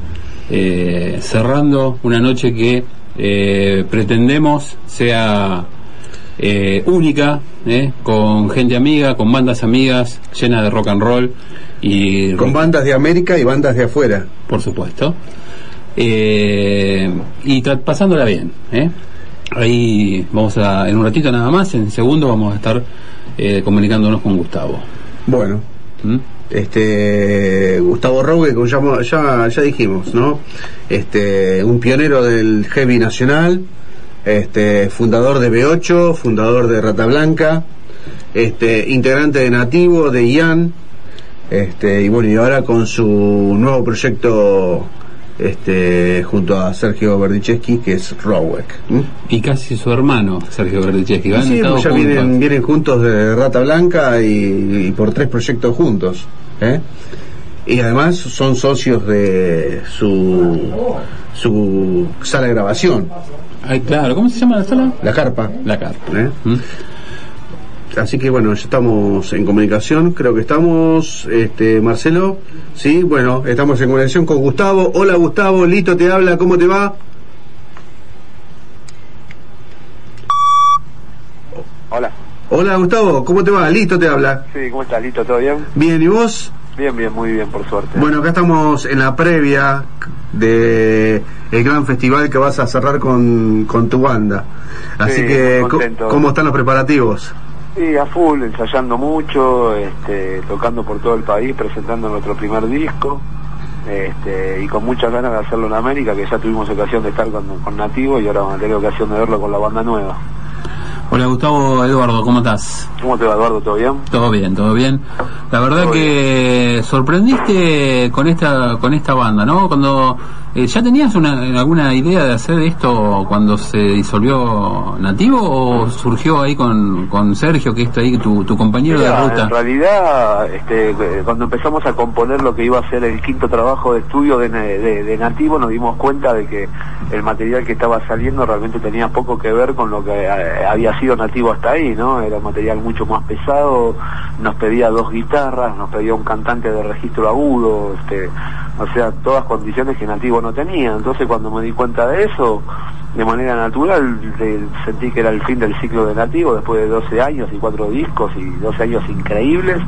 eh, cerrando una noche que eh, pretendemos sea eh, única, eh, con gente amiga, con bandas amigas, llena de rock and roll y Con bandas de América y bandas de afuera. por supuesto. Eh, y pasándola bien. ¿eh? Ahí vamos a, en un ratito nada más, en segundo vamos a estar eh, comunicándonos con Gustavo. Bueno, ¿Mm? este Gustavo Rogue, como ya, ya, ya dijimos, ¿no? Este, un pionero del heavy nacional, este, fundador de B8, fundador de Rata Blanca, este, integrante de Nativo, de Ian, este, y bueno, y ahora con su nuevo proyecto este, junto a Sergio Berdichevsky, que es Rowek. Y casi su hermano, Sergio Berdichevsky. Sí, ya juntos. vienen, vienen juntos de Rata Blanca y, y por tres proyectos juntos. ¿eh? Y además son socios de su, su sala de grabación. Ay, claro, ¿cómo se llama la sala? La Carpa. La Carpa. ¿eh? Así que bueno, ya estamos en comunicación, creo que estamos, este, Marcelo, sí, bueno, estamos en comunicación con Gustavo. Hola Gustavo, Lito te habla, ¿cómo te va? Hola. Hola Gustavo, ¿cómo te va? Lito te habla. Sí, ¿cómo estás, Lito? ¿Todo bien? Bien, ¿y vos? Bien, bien, muy bien, por suerte. Bueno, acá estamos en la previa de el gran festival que vas a cerrar con, con tu banda. Así Sí, que. ¿cómo están los preparativos? Sí, a full, ensayando mucho, este, tocando por todo el país, presentando nuestro primer disco. Este, y con muchas ganas de hacerlo en América, que ya tuvimos ocasión de estar con, con Nativo y ahora vamos a tener ocasión de verlo con la banda nueva. Hola Gustavo, Eduardo, ¿cómo estás? ¿Cómo te va, Eduardo? ¿Todo bien? Todo bien, todo bien. La verdad Todo que sorprendiste con esta con esta banda, ¿no? Cuando eh, ya tenías una, alguna idea de hacer esto cuando se disolvió Nativo o surgió ahí con, con Sergio, que es ahí tu, tu compañero Mira, de ruta. En realidad, este, eh, cuando empezamos a componer lo que iba a ser el quinto trabajo de estudio de, de- de Nativo, nos dimos cuenta de que el material que estaba saliendo realmente tenía poco que ver con lo que eh, había sido Nativo hasta ahí, ¿no? Era un material mucho más pesado, nos pedía dos guitarras, nos pedía un cantante de registro agudo, este, o sea, todas condiciones que Nativo no tenía. Entonces, cuando me di cuenta de eso, de manera natural sentí que era el fin del ciclo de Nativo después de 12 años y cuatro discos y 12 años increíbles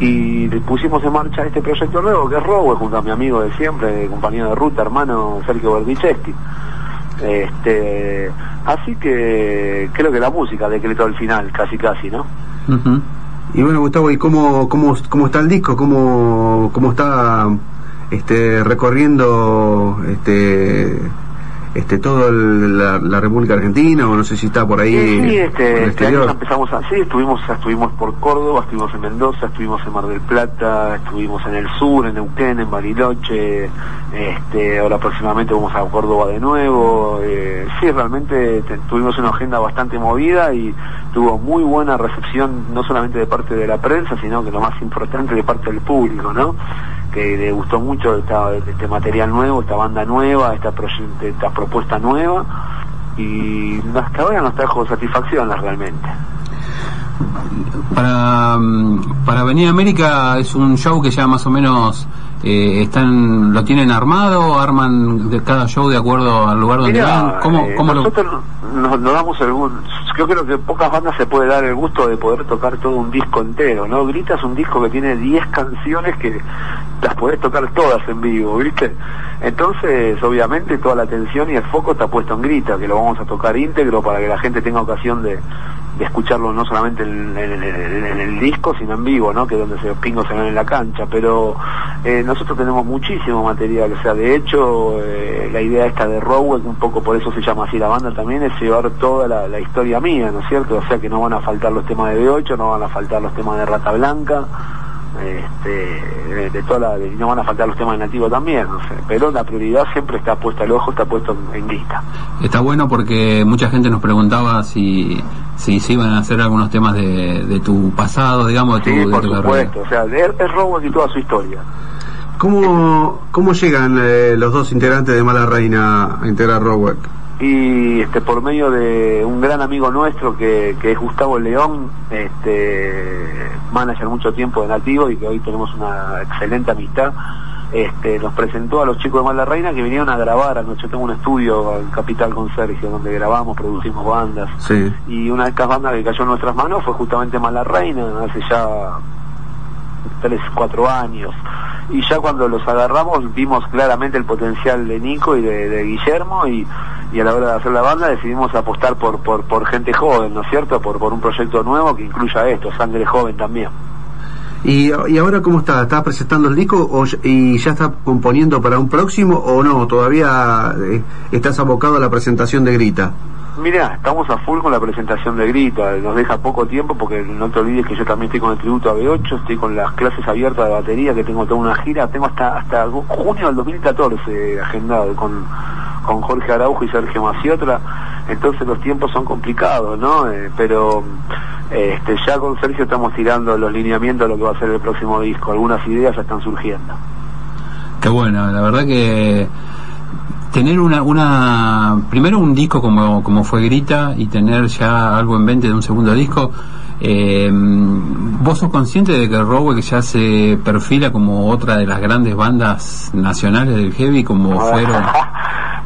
y pusimos en marcha este proyecto nuevo que es Rowe junto a mi amigo de siempre, compañero de ruta, hermano Sergio Berdichevsky. Este, así que creo que la música decretó el final, casi casi, ¿no? Y bueno, Gustavo, ¿y cómo, cómo, cómo está el disco? ¿Cómo, cómo está este, recorriendo este, este, toda la, la República Argentina? O no sé si está por ahí Sí, sí, este, este año empezamos así, estuvimos, estuvimos por Córdoba, estuvimos en Mendoza, estuvimos en Mar del Plata, estuvimos en el sur, en Neuquén, en Bariloche, este, ahora próximamente vamos a Córdoba de nuevo, eh, sí, realmente te- tuvimos una agenda bastante movida y tuvo muy buena recepción, no solamente de parte de la prensa, sino que lo más importante de parte del público, ¿no? Que le gustó mucho esta- este material nuevo, esta banda nueva, esta, esta propuesta nueva y hasta ahora nos trajo satisfacciones realmente. Para, para venir a América es un show que ya más o menos eh, están lo tienen armado, arman de cada show de acuerdo al lugar donde van. ¿Cómo, eh, cómo lo- nosotros nos, nos damos gu- yo creo que pocas bandas se puede dar el gusto de poder tocar todo un disco entero, ¿no? Grita es un disco que tiene 10 canciones que las podés tocar todas en vivo, ¿viste? Entonces, obviamente, toda la atención y el foco está puesto en Grita, que lo vamos a tocar íntegro para que la gente tenga ocasión de, escucharlo no solamente en, el disco, sino en vivo, ¿no? Que es donde se, los pingos se ven en la cancha. Pero eh, nosotros tenemos muchísimo material, o sea, de hecho, eh, la idea esta de Rowell, un poco por eso se llama así la banda también, es llevar toda la historia ¿no es cierto? O sea, que no van a faltar los temas de B8, no van a faltar los temas de Rata Blanca. Este, de, de toda la, de- y no van a faltar los temas de nativo también, no sé, pero la prioridad siempre está puesta, el ojo está puesto en, en lista. Está bueno porque mucha gente nos preguntaba si si se iban a hacer algunos temas de, de tu pasado, digamos, de tu, Sí, de por tu carrera. supuesto, o sea, es, es y toda su historia. ¿Cómo, cómo llegan eh, los dos integrantes de Mala Reina a integrar Rockwork? Y este por medio de un gran amigo nuestro que, que es Gustavo León, este manager mucho tiempo de Nativo y que hoy tenemos una excelente amistad, este nos presentó a los chicos de Mala Reina que vinieron a grabar anoche. Tengo un estudio en Capital con Sergio donde grabamos, producimos bandas Sí. y una de estas bandas que cayó en nuestras manos fue justamente Mala Reina hace ya tres, cuatro años. Y ya cuando los agarramos vimos claramente el potencial de Nico y de, Guillermo y, a la hora de hacer la banda decidimos apostar por, por, por gente joven, ¿no es cierto? Por, por un proyecto nuevo que incluya esto, sangre joven también. ¿Y, y ahora cómo está? ¿Está presentando el disco o, y ya está componiendo para un próximo o no? ¿Todavía eh, estás abocado a la presentación de Grita? Mira, estamos a full con la presentación de Grita, nos deja poco tiempo porque no te olvides que yo también estoy con el tributo a B8, estoy con las clases abiertas de batería, que tengo toda una gira, tengo hasta hasta junio del 2014 agendado con, con Jorge Araujo y Sergio Maciotra, entonces los tiempos son complicados, ¿no? Eh, pero este ya con Sergio estamos tirando los lineamientos de lo que va a ser el próximo disco, algunas ideas ya están surgiendo. Qué bueno, la verdad que tener una, una primero un disco como, como fue Grita y tener ya algo en mente de un segundo disco, eh, ¿vos sos consciente de que Rowe ya se perfila como otra de las grandes bandas nacionales del heavy como fueron?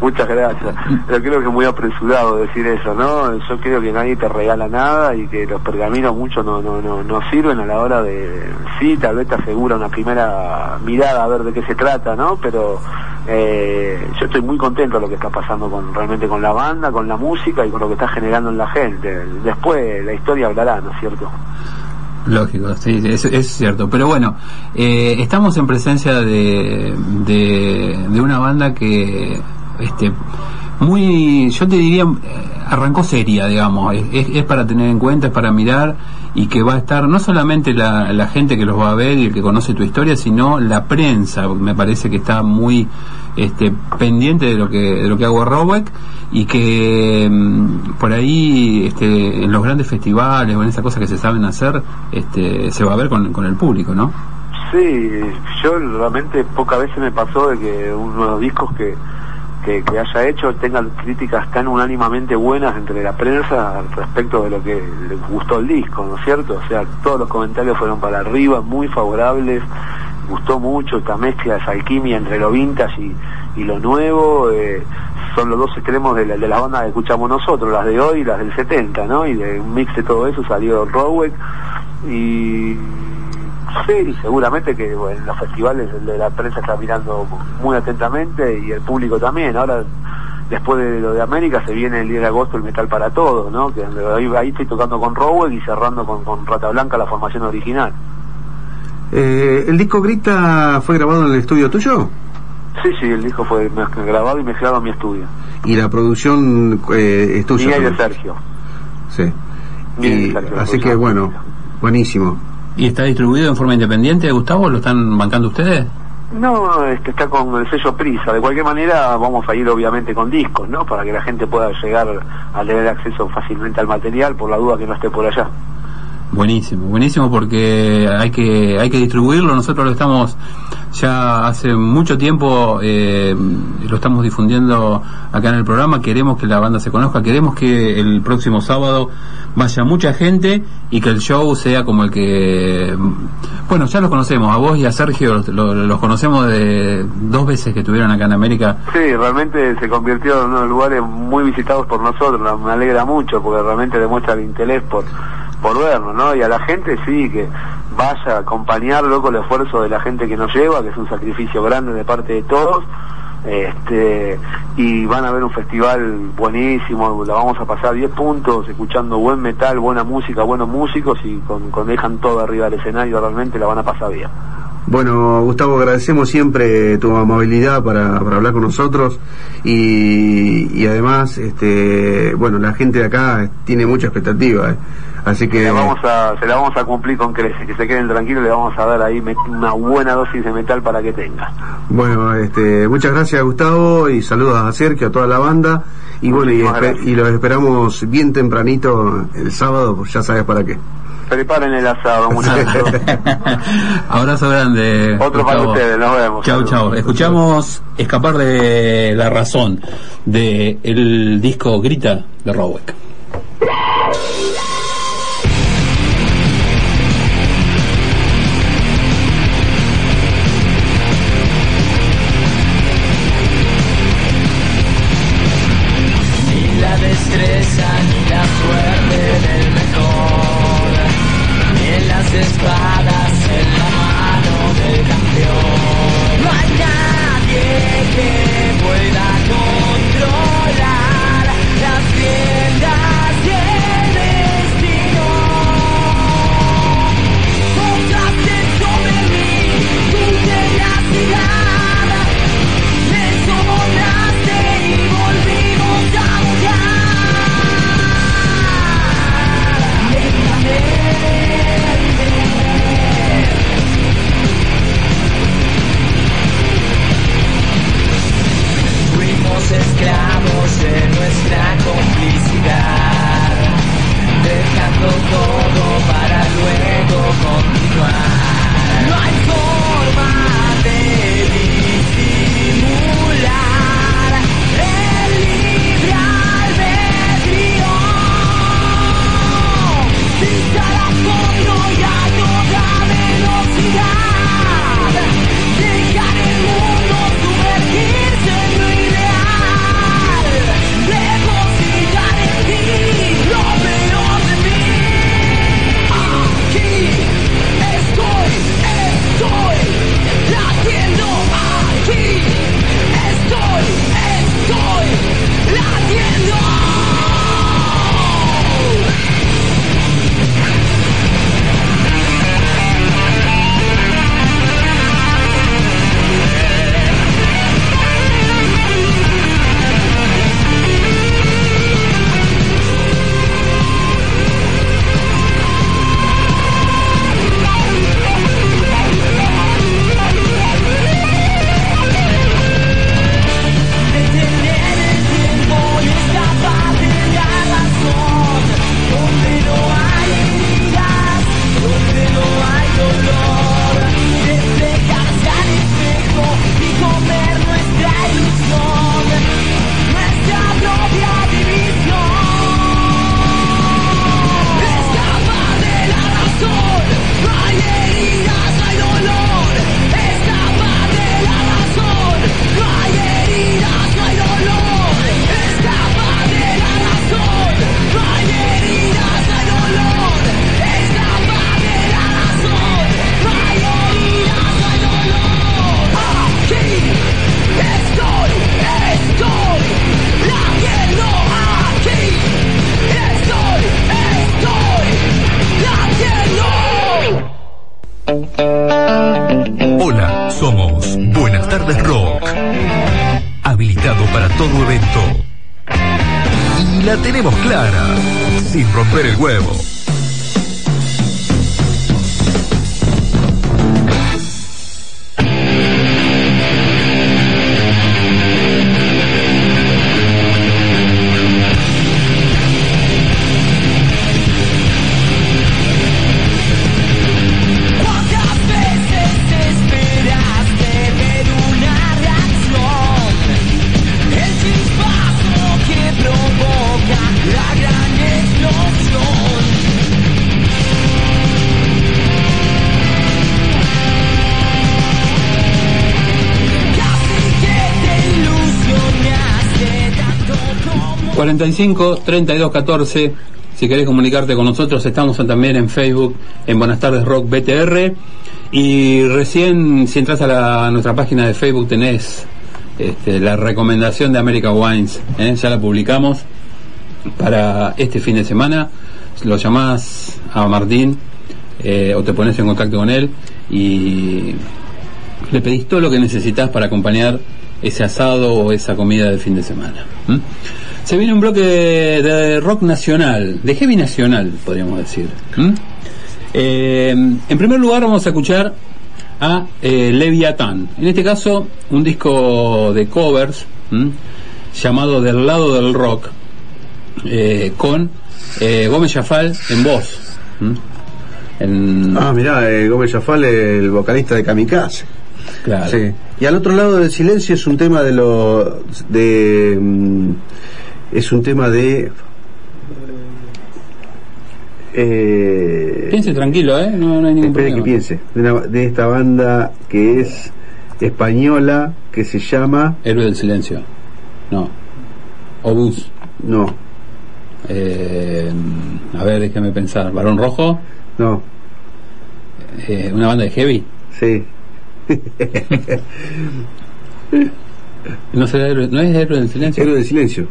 Muchas gracias. Pero creo que es muy apresurado decir eso, ¿no? Yo creo que nadie te regala nada y que los pergaminos mucho no, no, no, no sirven a la hora de... Sí, tal vez te asegura una primera mirada a ver de qué se trata, ¿no? Pero eh, yo estoy muy contento de lo que está pasando con realmente con la banda, con la música y con lo que está generando en la gente. Después la historia hablará, ¿no es cierto? Lógico, sí, es, es cierto. Pero bueno, eh, estamos en presencia de, de, de una banda que, este, muy, yo te diría, eh, arrancó seria, digamos. Es, para tener en cuenta, es para mirar y que va a estar no solamente la, la gente que los va a ver y el que conoce tu historia, sino la prensa. Me parece que está muy este, pendiente de lo que de lo que hago Robeck y que mm, por ahí este, en los grandes festivales o en esas cosas que se saben hacer este, se va a ver con, con el público, ¿no? Sí, yo realmente pocas veces me pasó de que uno de los discos que, que, que haya hecho tenga críticas tan unánimamente buenas entre la prensa respecto de lo que les gustó el disco, ¿no es cierto? O sea, todos los comentarios fueron para arriba, muy favorables, gustó mucho esta mezcla, esa alquimia entre lo vintage y, y lo nuevo, eh, son los dos extremos de la, de la banda que escuchamos nosotros, las de hoy y las del 70, ¿no? Y de un mix de todo eso salió Roweck y Sí, seguramente que bueno, en los festivales el de la prensa está mirando muy atentamente y el público también. Ahora, después de lo de América, se viene el 10 de agosto el Metal para Todos, ¿no? Que ahí, ahí estoy tocando con Rowell y cerrando con, con Rata Blanca la formación original. Eh, ¿El disco Grita fue grabado en el estudio tuyo? Sí, sí, el disco fue grabado y mezclado en mi estudio. Y la producción eh, es tuya. De. Sergio. Sí. Y de Sergio, así que bueno, buenísimo. ¿Y está distribuido en forma independiente, Gustavo? ¿Lo están bancando ustedes? No, este, está con el sello Prisa. De cualquier manera, vamos a ir obviamente con discos, ¿no? Para que la gente pueda llegar a tener acceso fácilmente al material, por la duda que no esté por allá. Buenísimo, buenísimo porque hay que hay que distribuirlo. Nosotros lo estamos ya hace mucho tiempo eh, lo estamos difundiendo acá en el programa. Queremos que la banda se conozca, queremos que el próximo sábado vaya mucha gente y que el show sea como el que bueno ya los conocemos a vos y a Sergio los, los- conocemos de dos veces que estuvieron acá en América. Sí, realmente se convirtió en uno de los lugares muy visitados por nosotros, no- me alegra mucho porque realmente demuestra el interés por, por vernos, ¿no? Y a la gente sí, que vaya a acompañarlo con el esfuerzo de la gente que nos lleva, que es un sacrificio grande de parte de todos, este y van a ver un festival buenísimo, la vamos a pasar 10 puntos, escuchando buen metal, buena música, buenos músicos y con, con dejan todo arriba del escenario, realmente la van a pasar bien. Bueno, Gustavo, agradecemos siempre tu amabilidad para, para hablar con nosotros y, y además, este, bueno, la gente de acá tiene mucha expectativa, eh. así que La vamos a, se la vamos a cumplir con creces, que se queden tranquilos, le vamos a dar ahí una buena dosis de metal para que tenga. bueno, este, muchas gracias Gustavo y saludos a Sergio, a toda la banda y bueno, y, gracias. y los esperamos bien tempranito el sábado, pues ya sabes para qué. Preparen el asado, muchachos. Abrazo grande. Otro para ustedes, nos vemos. Chau, chau. Escuchamos Escapar de la Razón de el disco Grita de Rowek. 55 32 14. Si querés comunicarte con nosotros, estamos también en Facebook, en Buenas tardes Rock BTR. Y recién, si entras a, nuestra página de Facebook, tenés este, la recomendación de America Wines. ¿eh? Ya la publicamos para este fin de semana. Lo llamás a Martín eh, o te pones en contacto con él y le pedís todo lo que necesitas para acompañar ese asado o esa comida del fin de semana. Se viene un bloque de, de rock nacional, de heavy nacional, podríamos decir. ¿m? Eh, en primer lugar vamos a escuchar a eh, Leviathan. En este caso, un disco de covers ¿m? llamado Del lado del rock, eh, con eh, Gómez Jafal en voz. ¿m? En, Ah, mirá, eh, Gómez Jafal, el vocalista de Kamikaze. claro. Sí. Y al otro lado del silencio es un tema de lo de mm, es un tema de eh, Piense tranquilo, ¿eh? No, no hay ningún espere que problema. piense de, una- de esta banda que es española que se llama Héroe del silencio. No. Obús. no Eh, a ver, déjame pensar. Barón Rojo. no Eh, una banda de heavy. sí No, será héroe- no es Héroe del silencio. héroe del silencio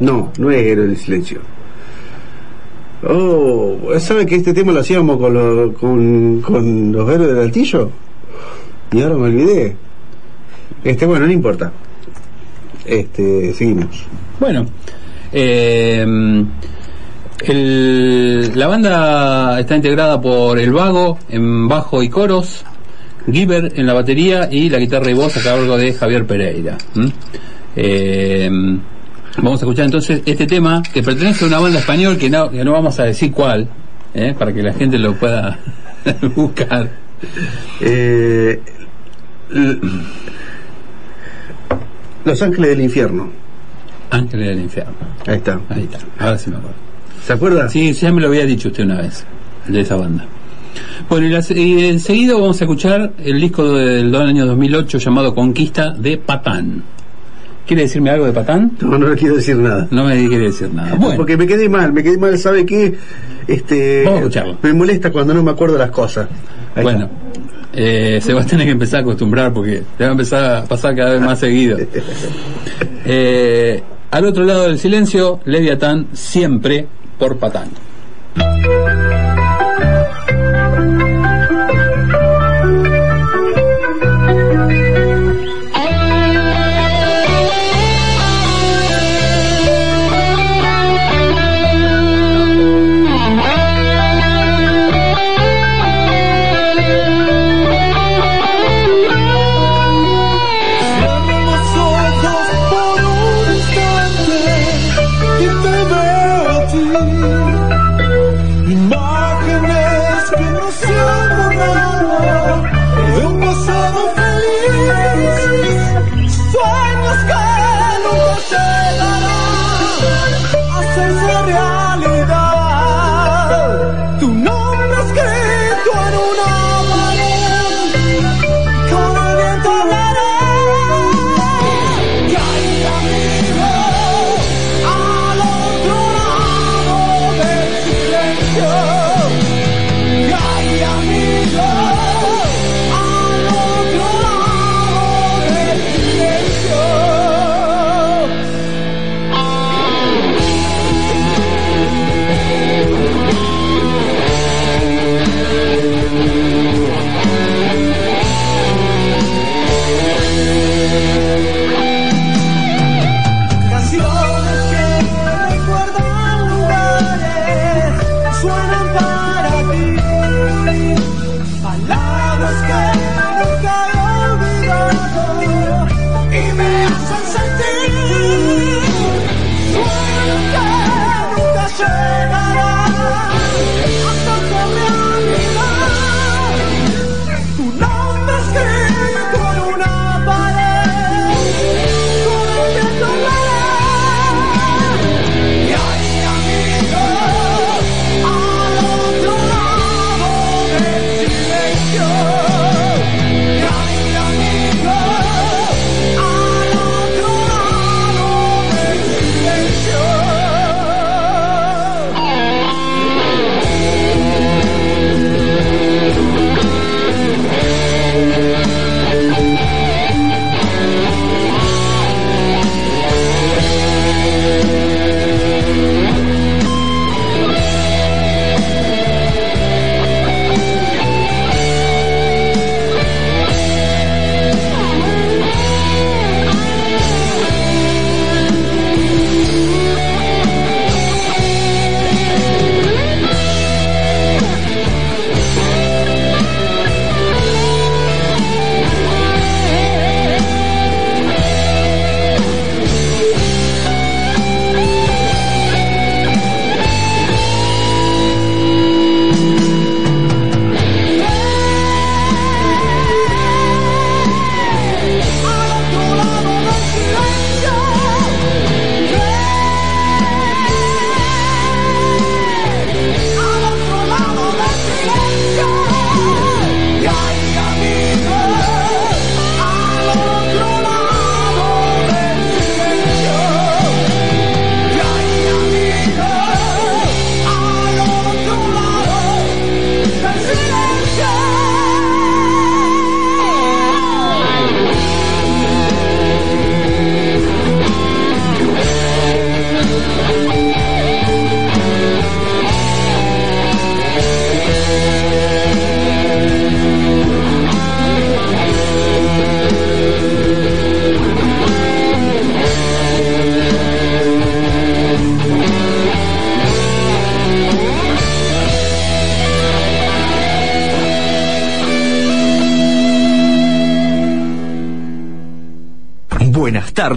no no es héroe del silencio oh ¿sabe que este tema lo hacíamos con, lo- con, con los héroes del altillo? y ahora me olvidé este bueno no importa este seguimos Bueno, eh, la banda está integrada por El Vago en bajo y coros, Giver en la batería y la guitarra y voz a cargo de Javier Pereira. Vamos a escuchar entonces este tema que pertenece a una banda español que no, que no vamos a decir cuál, ¿eh? para que la gente lo pueda buscar. Eh, Los Ángeles del Infierno. Ángeles del Infierno. Ahí está. Ahí está, ahora sí me acuerdo. ¿Se acuerda? Sí, ya me lo había dicho usted una vez, de esa banda. Bueno, y, la- y enseguida vamos a escuchar el disco del, del año 2008 llamado Conquista de Patán. ¿Quiere decirme algo de Patán? No, no le quiero decir nada. No me quiere decir nada. Bueno, Porque me quedé mal, me quedé mal, ¿sabe qué? Este, Vamos a escucharlo. me molesta cuando no me acuerdo las cosas. Ahí bueno eh, se va a tener que empezar a acostumbrar porque le va a empezar a pasar cada vez más seguido. Eh, al otro lado del silencio, Leviatán siempre por Patán.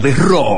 Tardes Rock.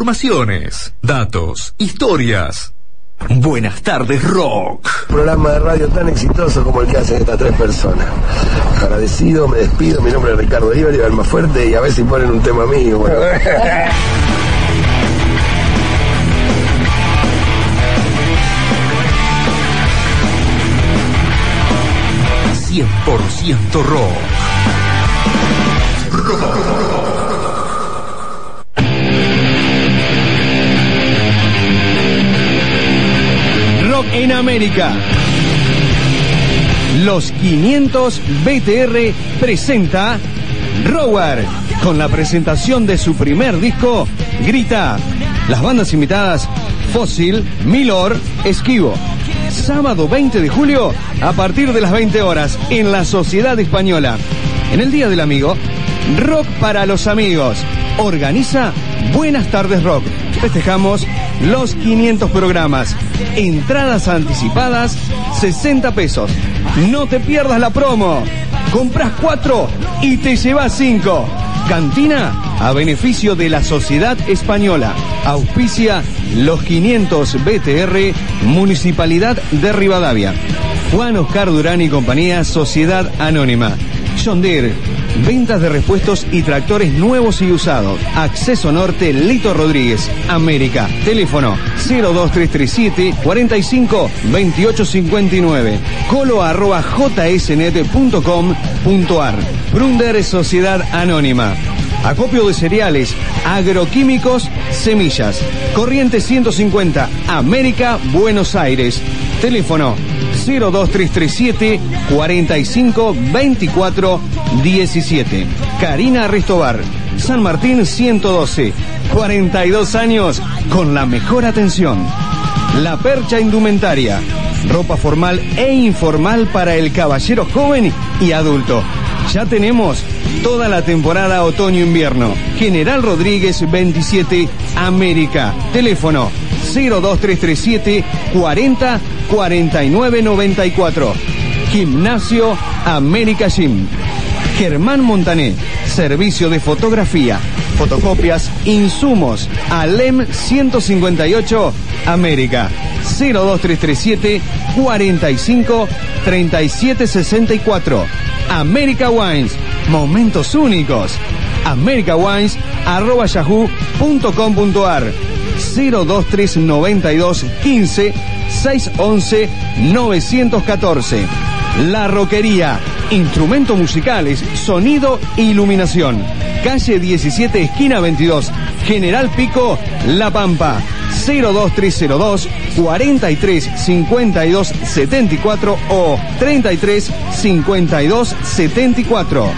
Informaciones, datos, historias. Buenas tardes rock. programa de radio tan exitoso como el que hacen estas tres personas. Agradecido, me despido, mi nombre es Ricardo Iber, Alma Fuerte, y a ver si ponen un tema mío. bueno. 100% rock. Rock en América. Los 500 BTR presenta Rower con la presentación de su primer disco Grita. Las bandas invitadas Fósil, Milor, Esquivo. Sábado 20 de julio a partir de las 20 horas en la Sociedad Española. En el Día del Amigo, Rock para los Amigos. Organiza Buenas tardes Rock. Festejamos los 500 programas. Entradas anticipadas, 60 pesos. No te pierdas la promo. Compras 4 y te llevas 5. Cantina a beneficio de la Sociedad Española. Auspicia los 500 BTR, Municipalidad de Rivadavia. Juan Oscar Durán y compañía, Sociedad Anónima. Deere, ventas de repuestos y tractores nuevos y usados. Acceso Norte, Lito Rodríguez, América. Teléfono 02337 45 2859. Colo arroba jsnet.com.ar. Brunder Sociedad Anónima. Acopio de cereales, agroquímicos, semillas. Corriente 150, América, Buenos Aires. Teléfono 02337 45 24 17. Karina Restobar, San Martín 112. 42 años con la mejor atención. La Percha Indumentaria. Ropa formal e informal para el caballero joven y adulto. Ya tenemos toda la temporada otoño-invierno. General Rodríguez 27, América. Teléfono 02337 40 49 94. Gimnasio América Gym. Germán Montané, servicio de fotografía, fotocopias, insumos, Alem 158, América. 02337 45 37 64. América Wines, momentos únicos. America Wines arroba yahoo.com.ar 02392 15 611 914 La Roquería, instrumentos musicales, sonido e iluminación. Calle 17, esquina 22, General Pico, La Pampa. 02302 43 52 74 o 33 52 74.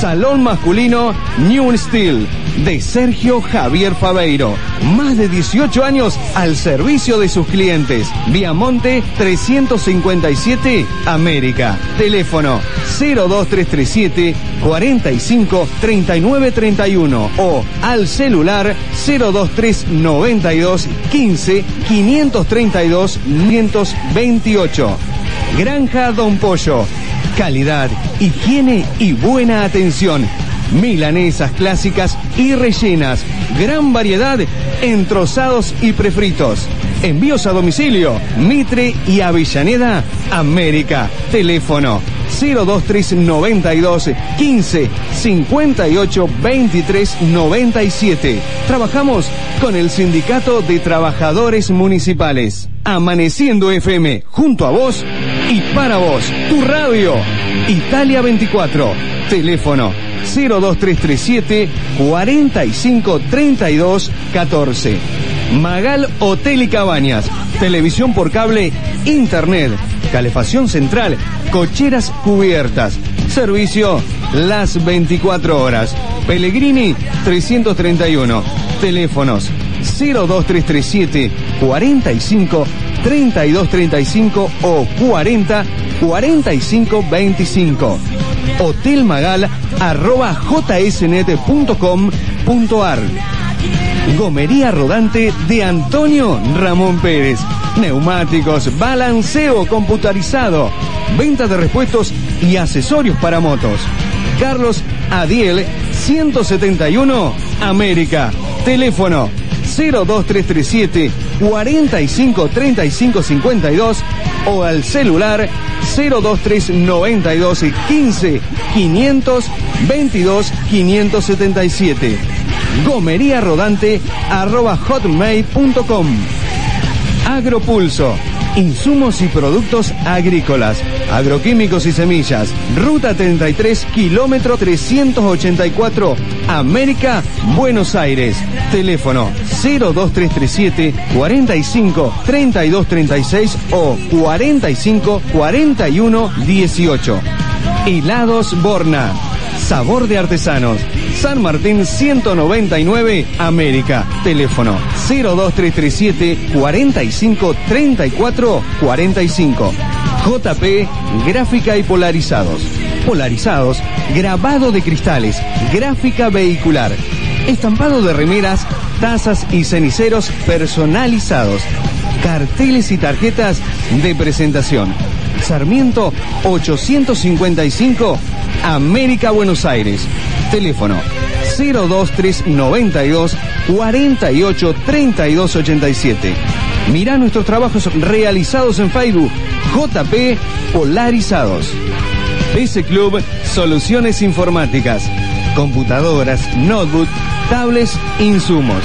Salón masculino New Steel de Sergio Javier Fabeiro. Más de 18 años al servicio de sus clientes. Viamonte 357 América. Teléfono 02337 45 39 31 o al celular 02392 15 532 528. Granja Don Pollo. Calidad, higiene y buena atención. Milanesas clásicas y rellenas. Gran variedad en trozados y prefritos. Envíos a domicilio. Mitre y Avellaneda, América. Teléfono 02392 15 58 23 97. Trabajamos con el Sindicato de Trabajadores Municipales. Amaneciendo FM, junto a vos y para vos. Tu radio. Italia 24. Teléfono 02337 45 32 14. Magal Hotel y Cabañas. Televisión por cable, internet, calefacción central, cocheras cubiertas. Servicio las 24 horas. Pellegrini 331. Teléfonos 02337 45 3235 o 40 45 25. Hotel Magal arroba jsnet.com.ar Gomería rodante de Antonio Ramón Pérez. Neumáticos, balanceo computarizado, venta de repuestos y accesorios para motos. Carlos Adiel 171 América. Teléfono 02337 45 35 52 o al celular 02392 15 500 22 577. Gomería rodante arroba hotmail.com. Agropulso. Insumos y productos agrícolas, agroquímicos y semillas. Ruta 33, kilómetro 384, América, Buenos Aires. Teléfono 02337 45 32 36 o 45 41 18. Helados Borna. Sabor de artesanos. San Martín 199, América. Teléfono 02337 45 34 45. JP Gráfica y Polarizados. Polarizados, grabado de cristales, gráfica vehicular, estampado de remeras, tazas y ceniceros personalizados, carteles y tarjetas de presentación. Sarmiento 855, América, Buenos Aires. Teléfono 02392 48 32 87. Mira nuestros trabajos realizados en Facebook JP Polarizados. PC Club Soluciones Informáticas. Computadoras, notebook, tablets, insumos.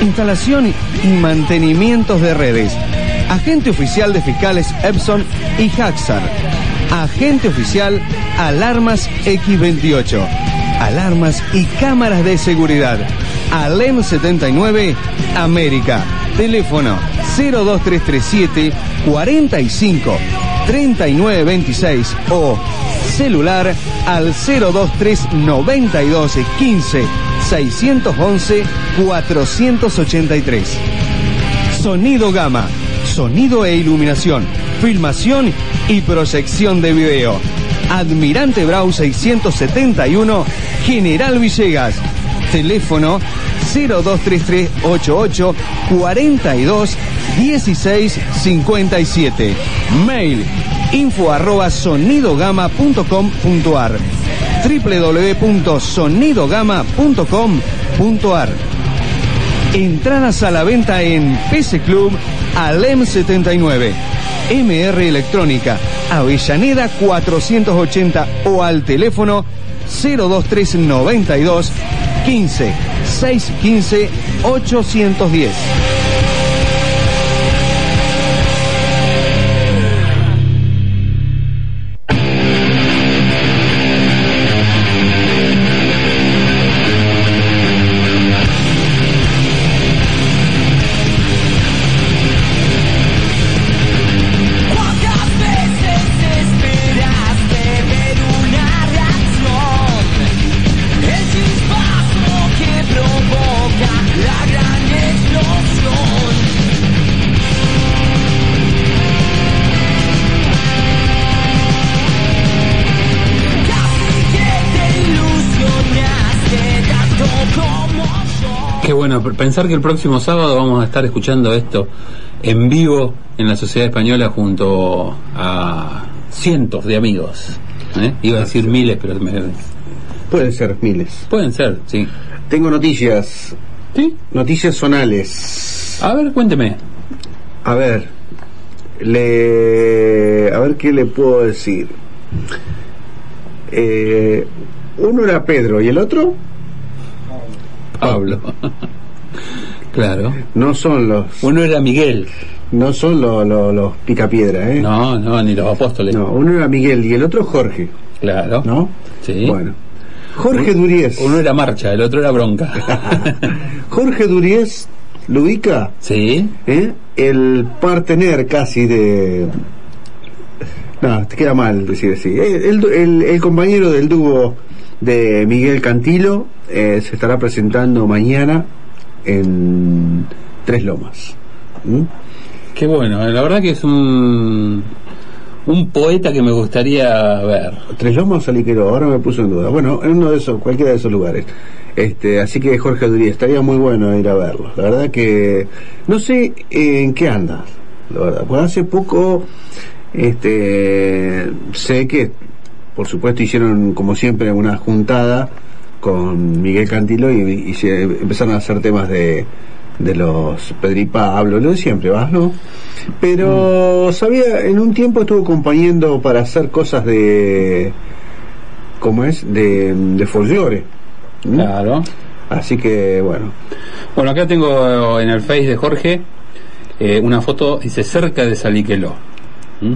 Instalación y mantenimientos de redes. Agente oficial de fiscales Epson y Haxar. Agente oficial Alarmas X28. Alarmas y cámaras de seguridad. Alem 79 América. Teléfono 02337 45 3926 o celular al 02392 15 611 483. Sonido Gama, sonido e iluminación, filmación y proyección de video. Admirante Brau 671, General Villegas. Teléfono 023388 42 16 57. Mail info arroba sonidogama.com.ar www.sonidogama.com.ar Entradas a la venta en PC Club Alem 79. MR Electrónica, Avellaneda 480 o al teléfono 02392 15 615 810. Pensar que el próximo sábado vamos a estar escuchando esto en vivo en la Sociedad Española junto a cientos de amigos. ¿eh? Iba a decir miles, pero me- Pueden ser miles. pueden ser, sí. Tengo noticias. ¿Sí? Noticias zonales. A ver, cuénteme. A ver. Le... A ver qué le puedo decir. Eh, uno era Pedro y el otro Pablo. Claro. No son los. Uno era Miguel. No son los, los, los picapiedra, ¿eh? No, no, ni los apóstoles. No, uno era Miguel y el otro Jorge. Claro. ¿No? Sí. Bueno. Jorge Duriez. Uno era marcha, el otro era bronca. Jorge Duriez, ¿lo ubica? sí. ¿Eh? El partener casi de... No, te queda mal decir así. El, el- el compañero del dúo de Miguel Cantilo eh, se estará presentando mañana en Tres Lomas. ¿Mm? Qué bueno, la verdad que es un un poeta que me gustaría ver. Tres Lomas o Liquero, ahora me puso en duda. Bueno, en uno de esos, cualquiera de esos lugares. Este, así que Jorge Duriez, estaría muy bueno ir a verlo. La verdad que no sé en qué anda, la verdad. Pues hace poco, este, sé que, por supuesto, hicieron como siempre una juntada con Miguel Cantilo y, y se empezaron a hacer temas de, de los Pedri Pablo, lo de siempre, ¿vas, no? Pero, sabía, en un tiempo estuvo acompañando para hacer cosas de. ¿Cómo es? De, de folklore. ¿Mm? Claro. Así que, bueno. Bueno, acá tengo en el Face de Jorge eh, una foto, dice cerca de Saliqueló. ¿Mm?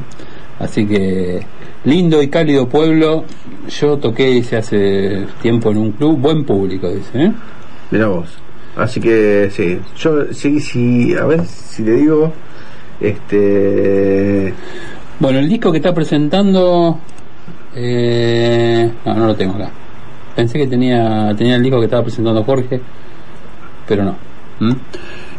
Así que lindo y cálido pueblo. Yo toqué, dice, hace tiempo en un club, buen público, dice. ¿eh? Mira vos. Así que, sí. Yo, sí, sí, a ver si le digo. Este. Bueno, el disco que está presentando. Eh, no, no lo tengo acá. Pensé que tenía tenía el disco que estaba presentando Jorge, pero no. ¿Mm?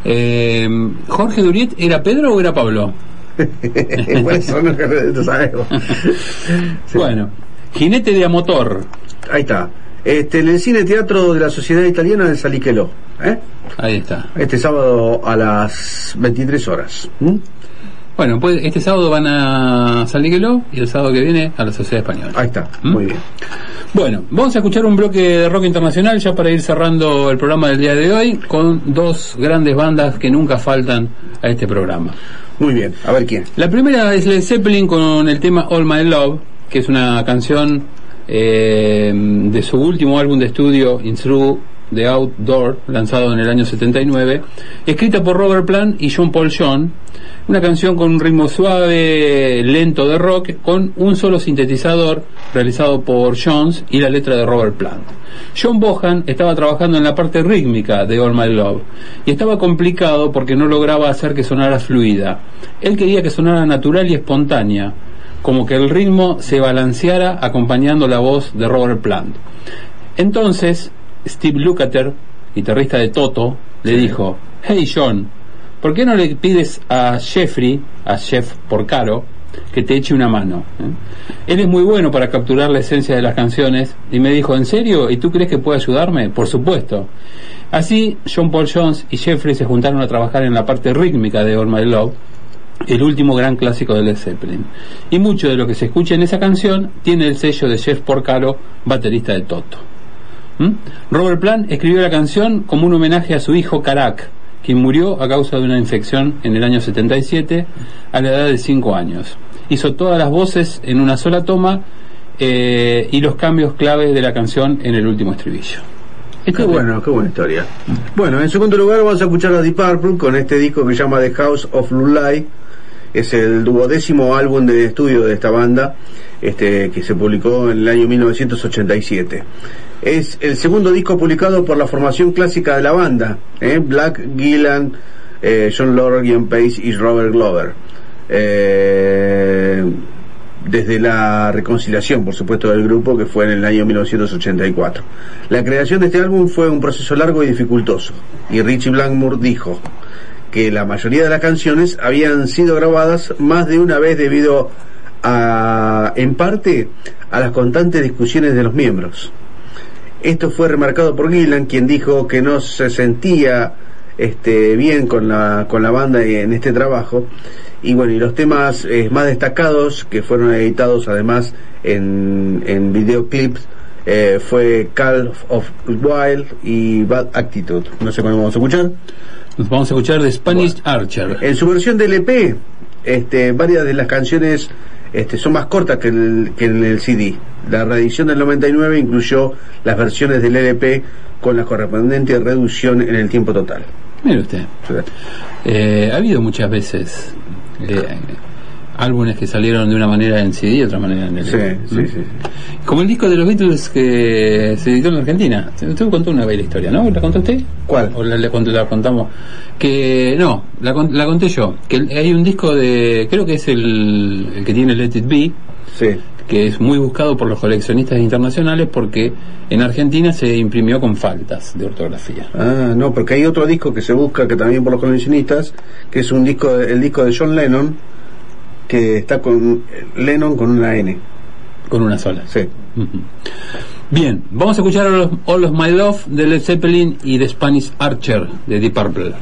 Eh, ¿Jorge Duriet era Pedro o era Pablo? bueno, Jinete de Amotor. Ahí está. Este, en el cine teatro de la Sociedad Italiana de Saliqueló. ¿eh? Ahí está. Este sábado a las 23 horas. ¿Mm? Bueno, pues este sábado van a Saliqueló y el sábado que viene a la Sociedad Española. Ahí está, ¿Mm? muy bien. Bueno, vamos a escuchar un bloque de rock internacional ya para ir cerrando el programa del día de hoy con dos grandes bandas que nunca faltan a este programa. Muy bien, a ver quién. La primera es Led Zeppelin con el tema All My Love, que es una canción eh, de su último álbum de estudio, In Through the Outdoor, lanzado en el año 79, escrita por Robert Plant y John Paul John, una canción con un ritmo suave, lento de rock, con un solo sintetizador realizado por Jones y la letra de Robert Plant. John Bohan estaba trabajando en la parte rítmica de All My Love y estaba complicado porque no lograba hacer que sonara fluida. Él quería que sonara natural y espontánea, como que el ritmo se balanceara acompañando la voz de Robert Plant. Entonces, Steve Lukather, guitarrista de Toto, le dijo, Hey John, ¿por qué no le pides a Jeffrey, a Jeff Porcaro, que te eche una mano? ¿eh? Él es muy bueno para capturar la esencia de las canciones y me dijo, ¿en serio? ¿Y tú crees que puede ayudarme? Por supuesto. Así, John Paul Jones y Jeffrey se juntaron a trabajar en la parte rítmica de All My Love, el último gran clásico de Led Zeppelin. Y mucho de lo que se escucha en esa canción tiene el sello de Jeff Porcaro, baterista de Toto. ¿Mm? Robert Plant escribió la canción como un homenaje a su hijo Karak, quien murió a causa de una infección en el año 77 a la edad de 5 años. Hizo todas las voces en una sola toma eh, y los cambios claves de la canción en el último estribillo. Qué bueno, qué buena historia. Bueno, en segundo lugar vamos a escuchar a Deep Purple con este disco que se llama The House of Lulay. Es el duodécimo álbum de estudio de esta banda, este que se publicó en el año 1987. Es el segundo disco publicado por la formación clásica de la banda, ¿eh? Black, Gillan, eh, John Lord, Ian Pace y Robert Glover. Eh, desde la reconciliación, por supuesto, del grupo, que fue en el año 1984. La creación de este álbum fue un proceso largo y dificultoso, y Richie Blackmore dijo que la mayoría de las canciones habían sido grabadas más de una vez debido a, en parte, a las constantes discusiones de los miembros. Esto fue remarcado por Gillan, quien dijo que no se sentía este, bien con la, con la banda en este trabajo. Y bueno, y los temas eh, más destacados que fueron editados además en, en videoclips eh, fue Call of Wild y Bad Attitude. No sé cuándo vamos a escuchar. Nos vamos a escuchar de Spanish Archer. En su versión del EP, este, varias de las canciones este, son más cortas que, el, que en el CD. La reedición del 99 incluyó las versiones del LP con la correspondiente reducción en el tiempo total. Mire usted. Eh, ha habido muchas veces eh, álbumes que salieron de una manera en CD y otra manera en LP. Sí, sí, sí. Como el disco de los Beatles que se editó en Argentina. Usted contó una bella historia, ¿no? ¿La contó usted? ¿Cuál? ¿O la, la la contamos? Que no, la, la conté yo. Que hay un disco de, creo que es el, el que tiene Let It Be, Sí. que es muy buscado por los coleccionistas internacionales porque en Argentina se imprimió con faltas de ortografía. Ah, no, porque hay otro disco que se busca, que también por los coleccionistas, que es un disco, el disco de John Lennon, que está con Lennon con una N. Con una sola. Sí. Bien, vamos a escuchar All of, All of My Love de Led Zeppelin y de Spanish Archer de Deep Purple.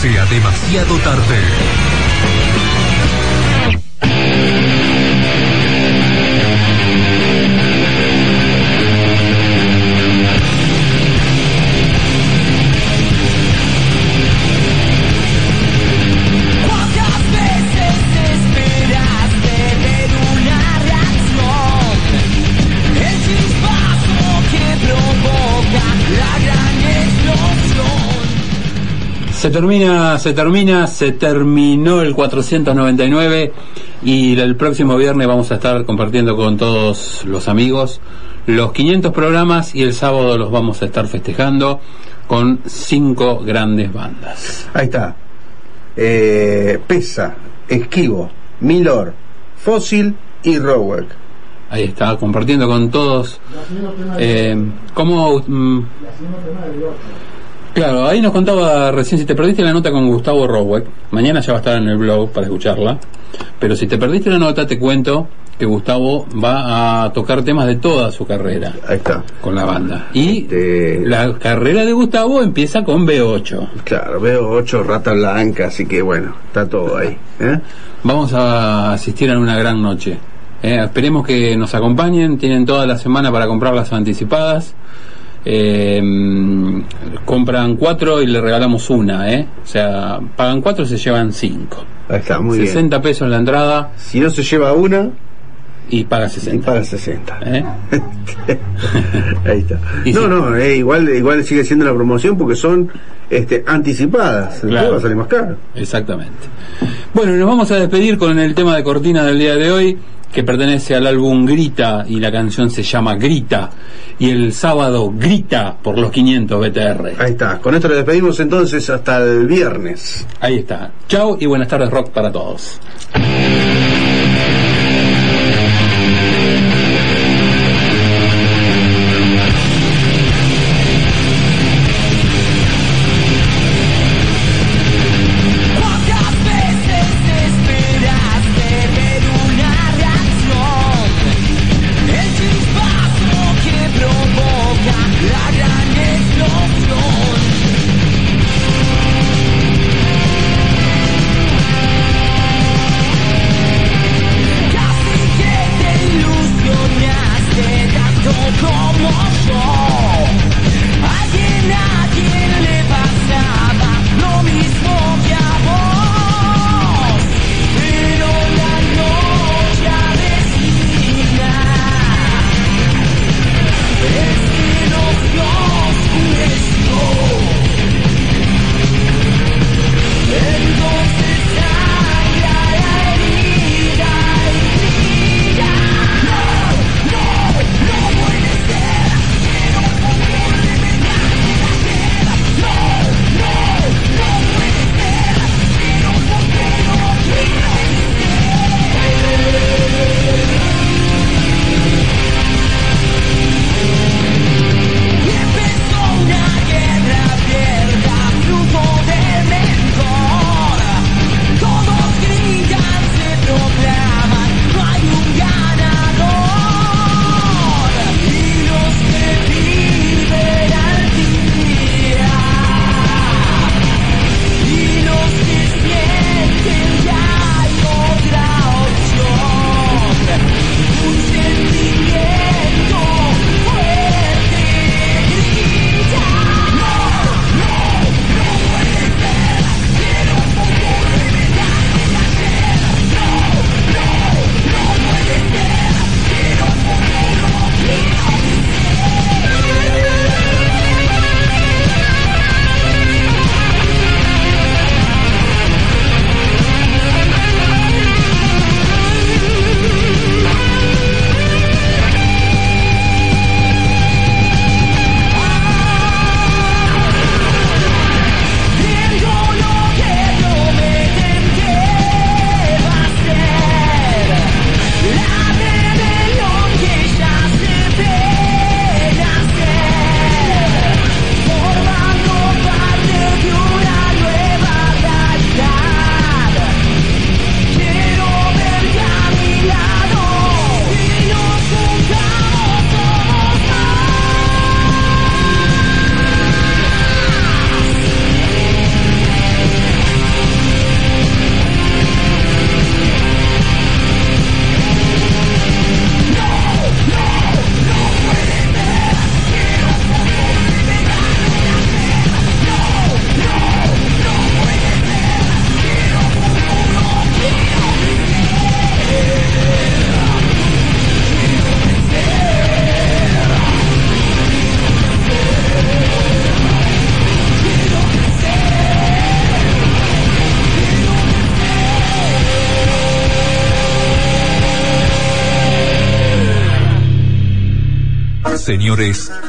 Sea demasiado tarde. Termina, se termina, se terminó el 499 y el próximo viernes vamos a estar compartiendo con todos los amigos los 500 programas y el sábado los vamos a estar festejando con cinco grandes bandas. Ahí está. Eh, Pesa, Esquivo, Milor, Fósil y Rowek. Ahí está, compartiendo con todos. Eh, ¿Cómo? mm, Claro, ahí nos contaba recién, si te perdiste la nota con Gustavo Rowek, mañana ya va a estar en el blog para escucharla, pero si te perdiste la nota te cuento que Gustavo va a tocar temas de toda su carrera. Ahí está. Con la banda. Y la carrera de Gustavo empieza con B8. Claro, veo ocho rata blanca, así que bueno, está todo ahí. ¿eh? Vamos a asistir a una gran noche. Eh, esperemos que nos acompañen, tienen toda la semana para comprar las anticipadas. Eh, mm, compran cuatro y le regalamos una, ¿eh? O sea, pagan cuatro y se llevan cinco. Ahí está, muy 60 pesos la entrada. Si no se lleva una, y paga 60. Y paga 60. ¿Eh? Ahí está. Y no, sí. no, eh, igual, igual sigue siendo la promoción porque son este, anticipadas. Claro. Va a salir más caro. Exactamente. Bueno, nos vamos a despedir con el tema de cortina del día de hoy, que pertenece al álbum Grita y la canción se llama Grita. Y el sábado Grita por los 500 BTR. Ahí está. Con esto le despedimos entonces hasta el viernes. Ahí está. Chao y buenas tardes rock para todos.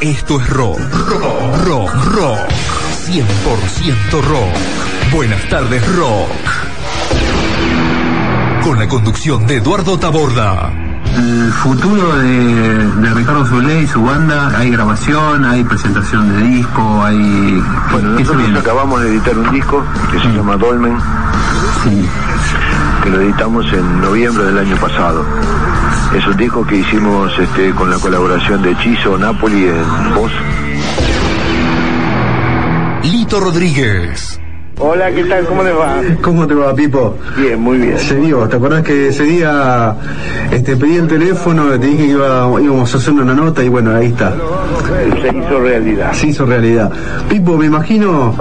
Esto es rock. Rock, rock, rock. 100% rock. Buenas tardes, rock. Con la conducción de Eduardo Taborda. El futuro de, de Ricardo Solé y su banda, hay grabación, hay presentación de disco, hay... Bueno, ¿qué se nosotros acabamos de editar un disco que se llama Dolmen, que lo editamos en noviembre del año pasado. Es un disco que hicimos este, con la colaboración de Chizo Napoli en voz. Lito Rodríguez. Hola, ¿qué tal? ¿Cómo les va? ¿Cómo te va, Pipo? Bien, muy bien. Se dio, ¿te acordás que ese día este, pedí el teléfono, te dije que iba- íbamos a hacer una nota y bueno, ahí está. Se hizo realidad. Se hizo realidad. Pipo, me imagino,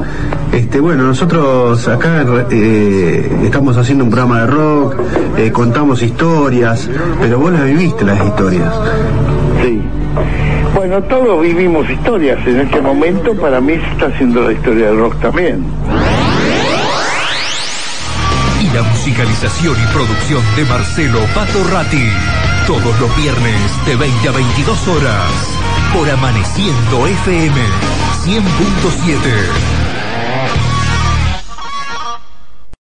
este, bueno, nosotros acá eh, estamos haciendo un programa de rock, eh, contamos historias, pero vos las viviste las historias. Sí. Bueno, todos vivimos historias. En este momento, para mí, se está haciendo la historia del rock también. Y la musicalización y producción de Marcelo Pato Ratti. Todos los viernes de 20 a 22 horas. Por Amaneciendo FM 100.7.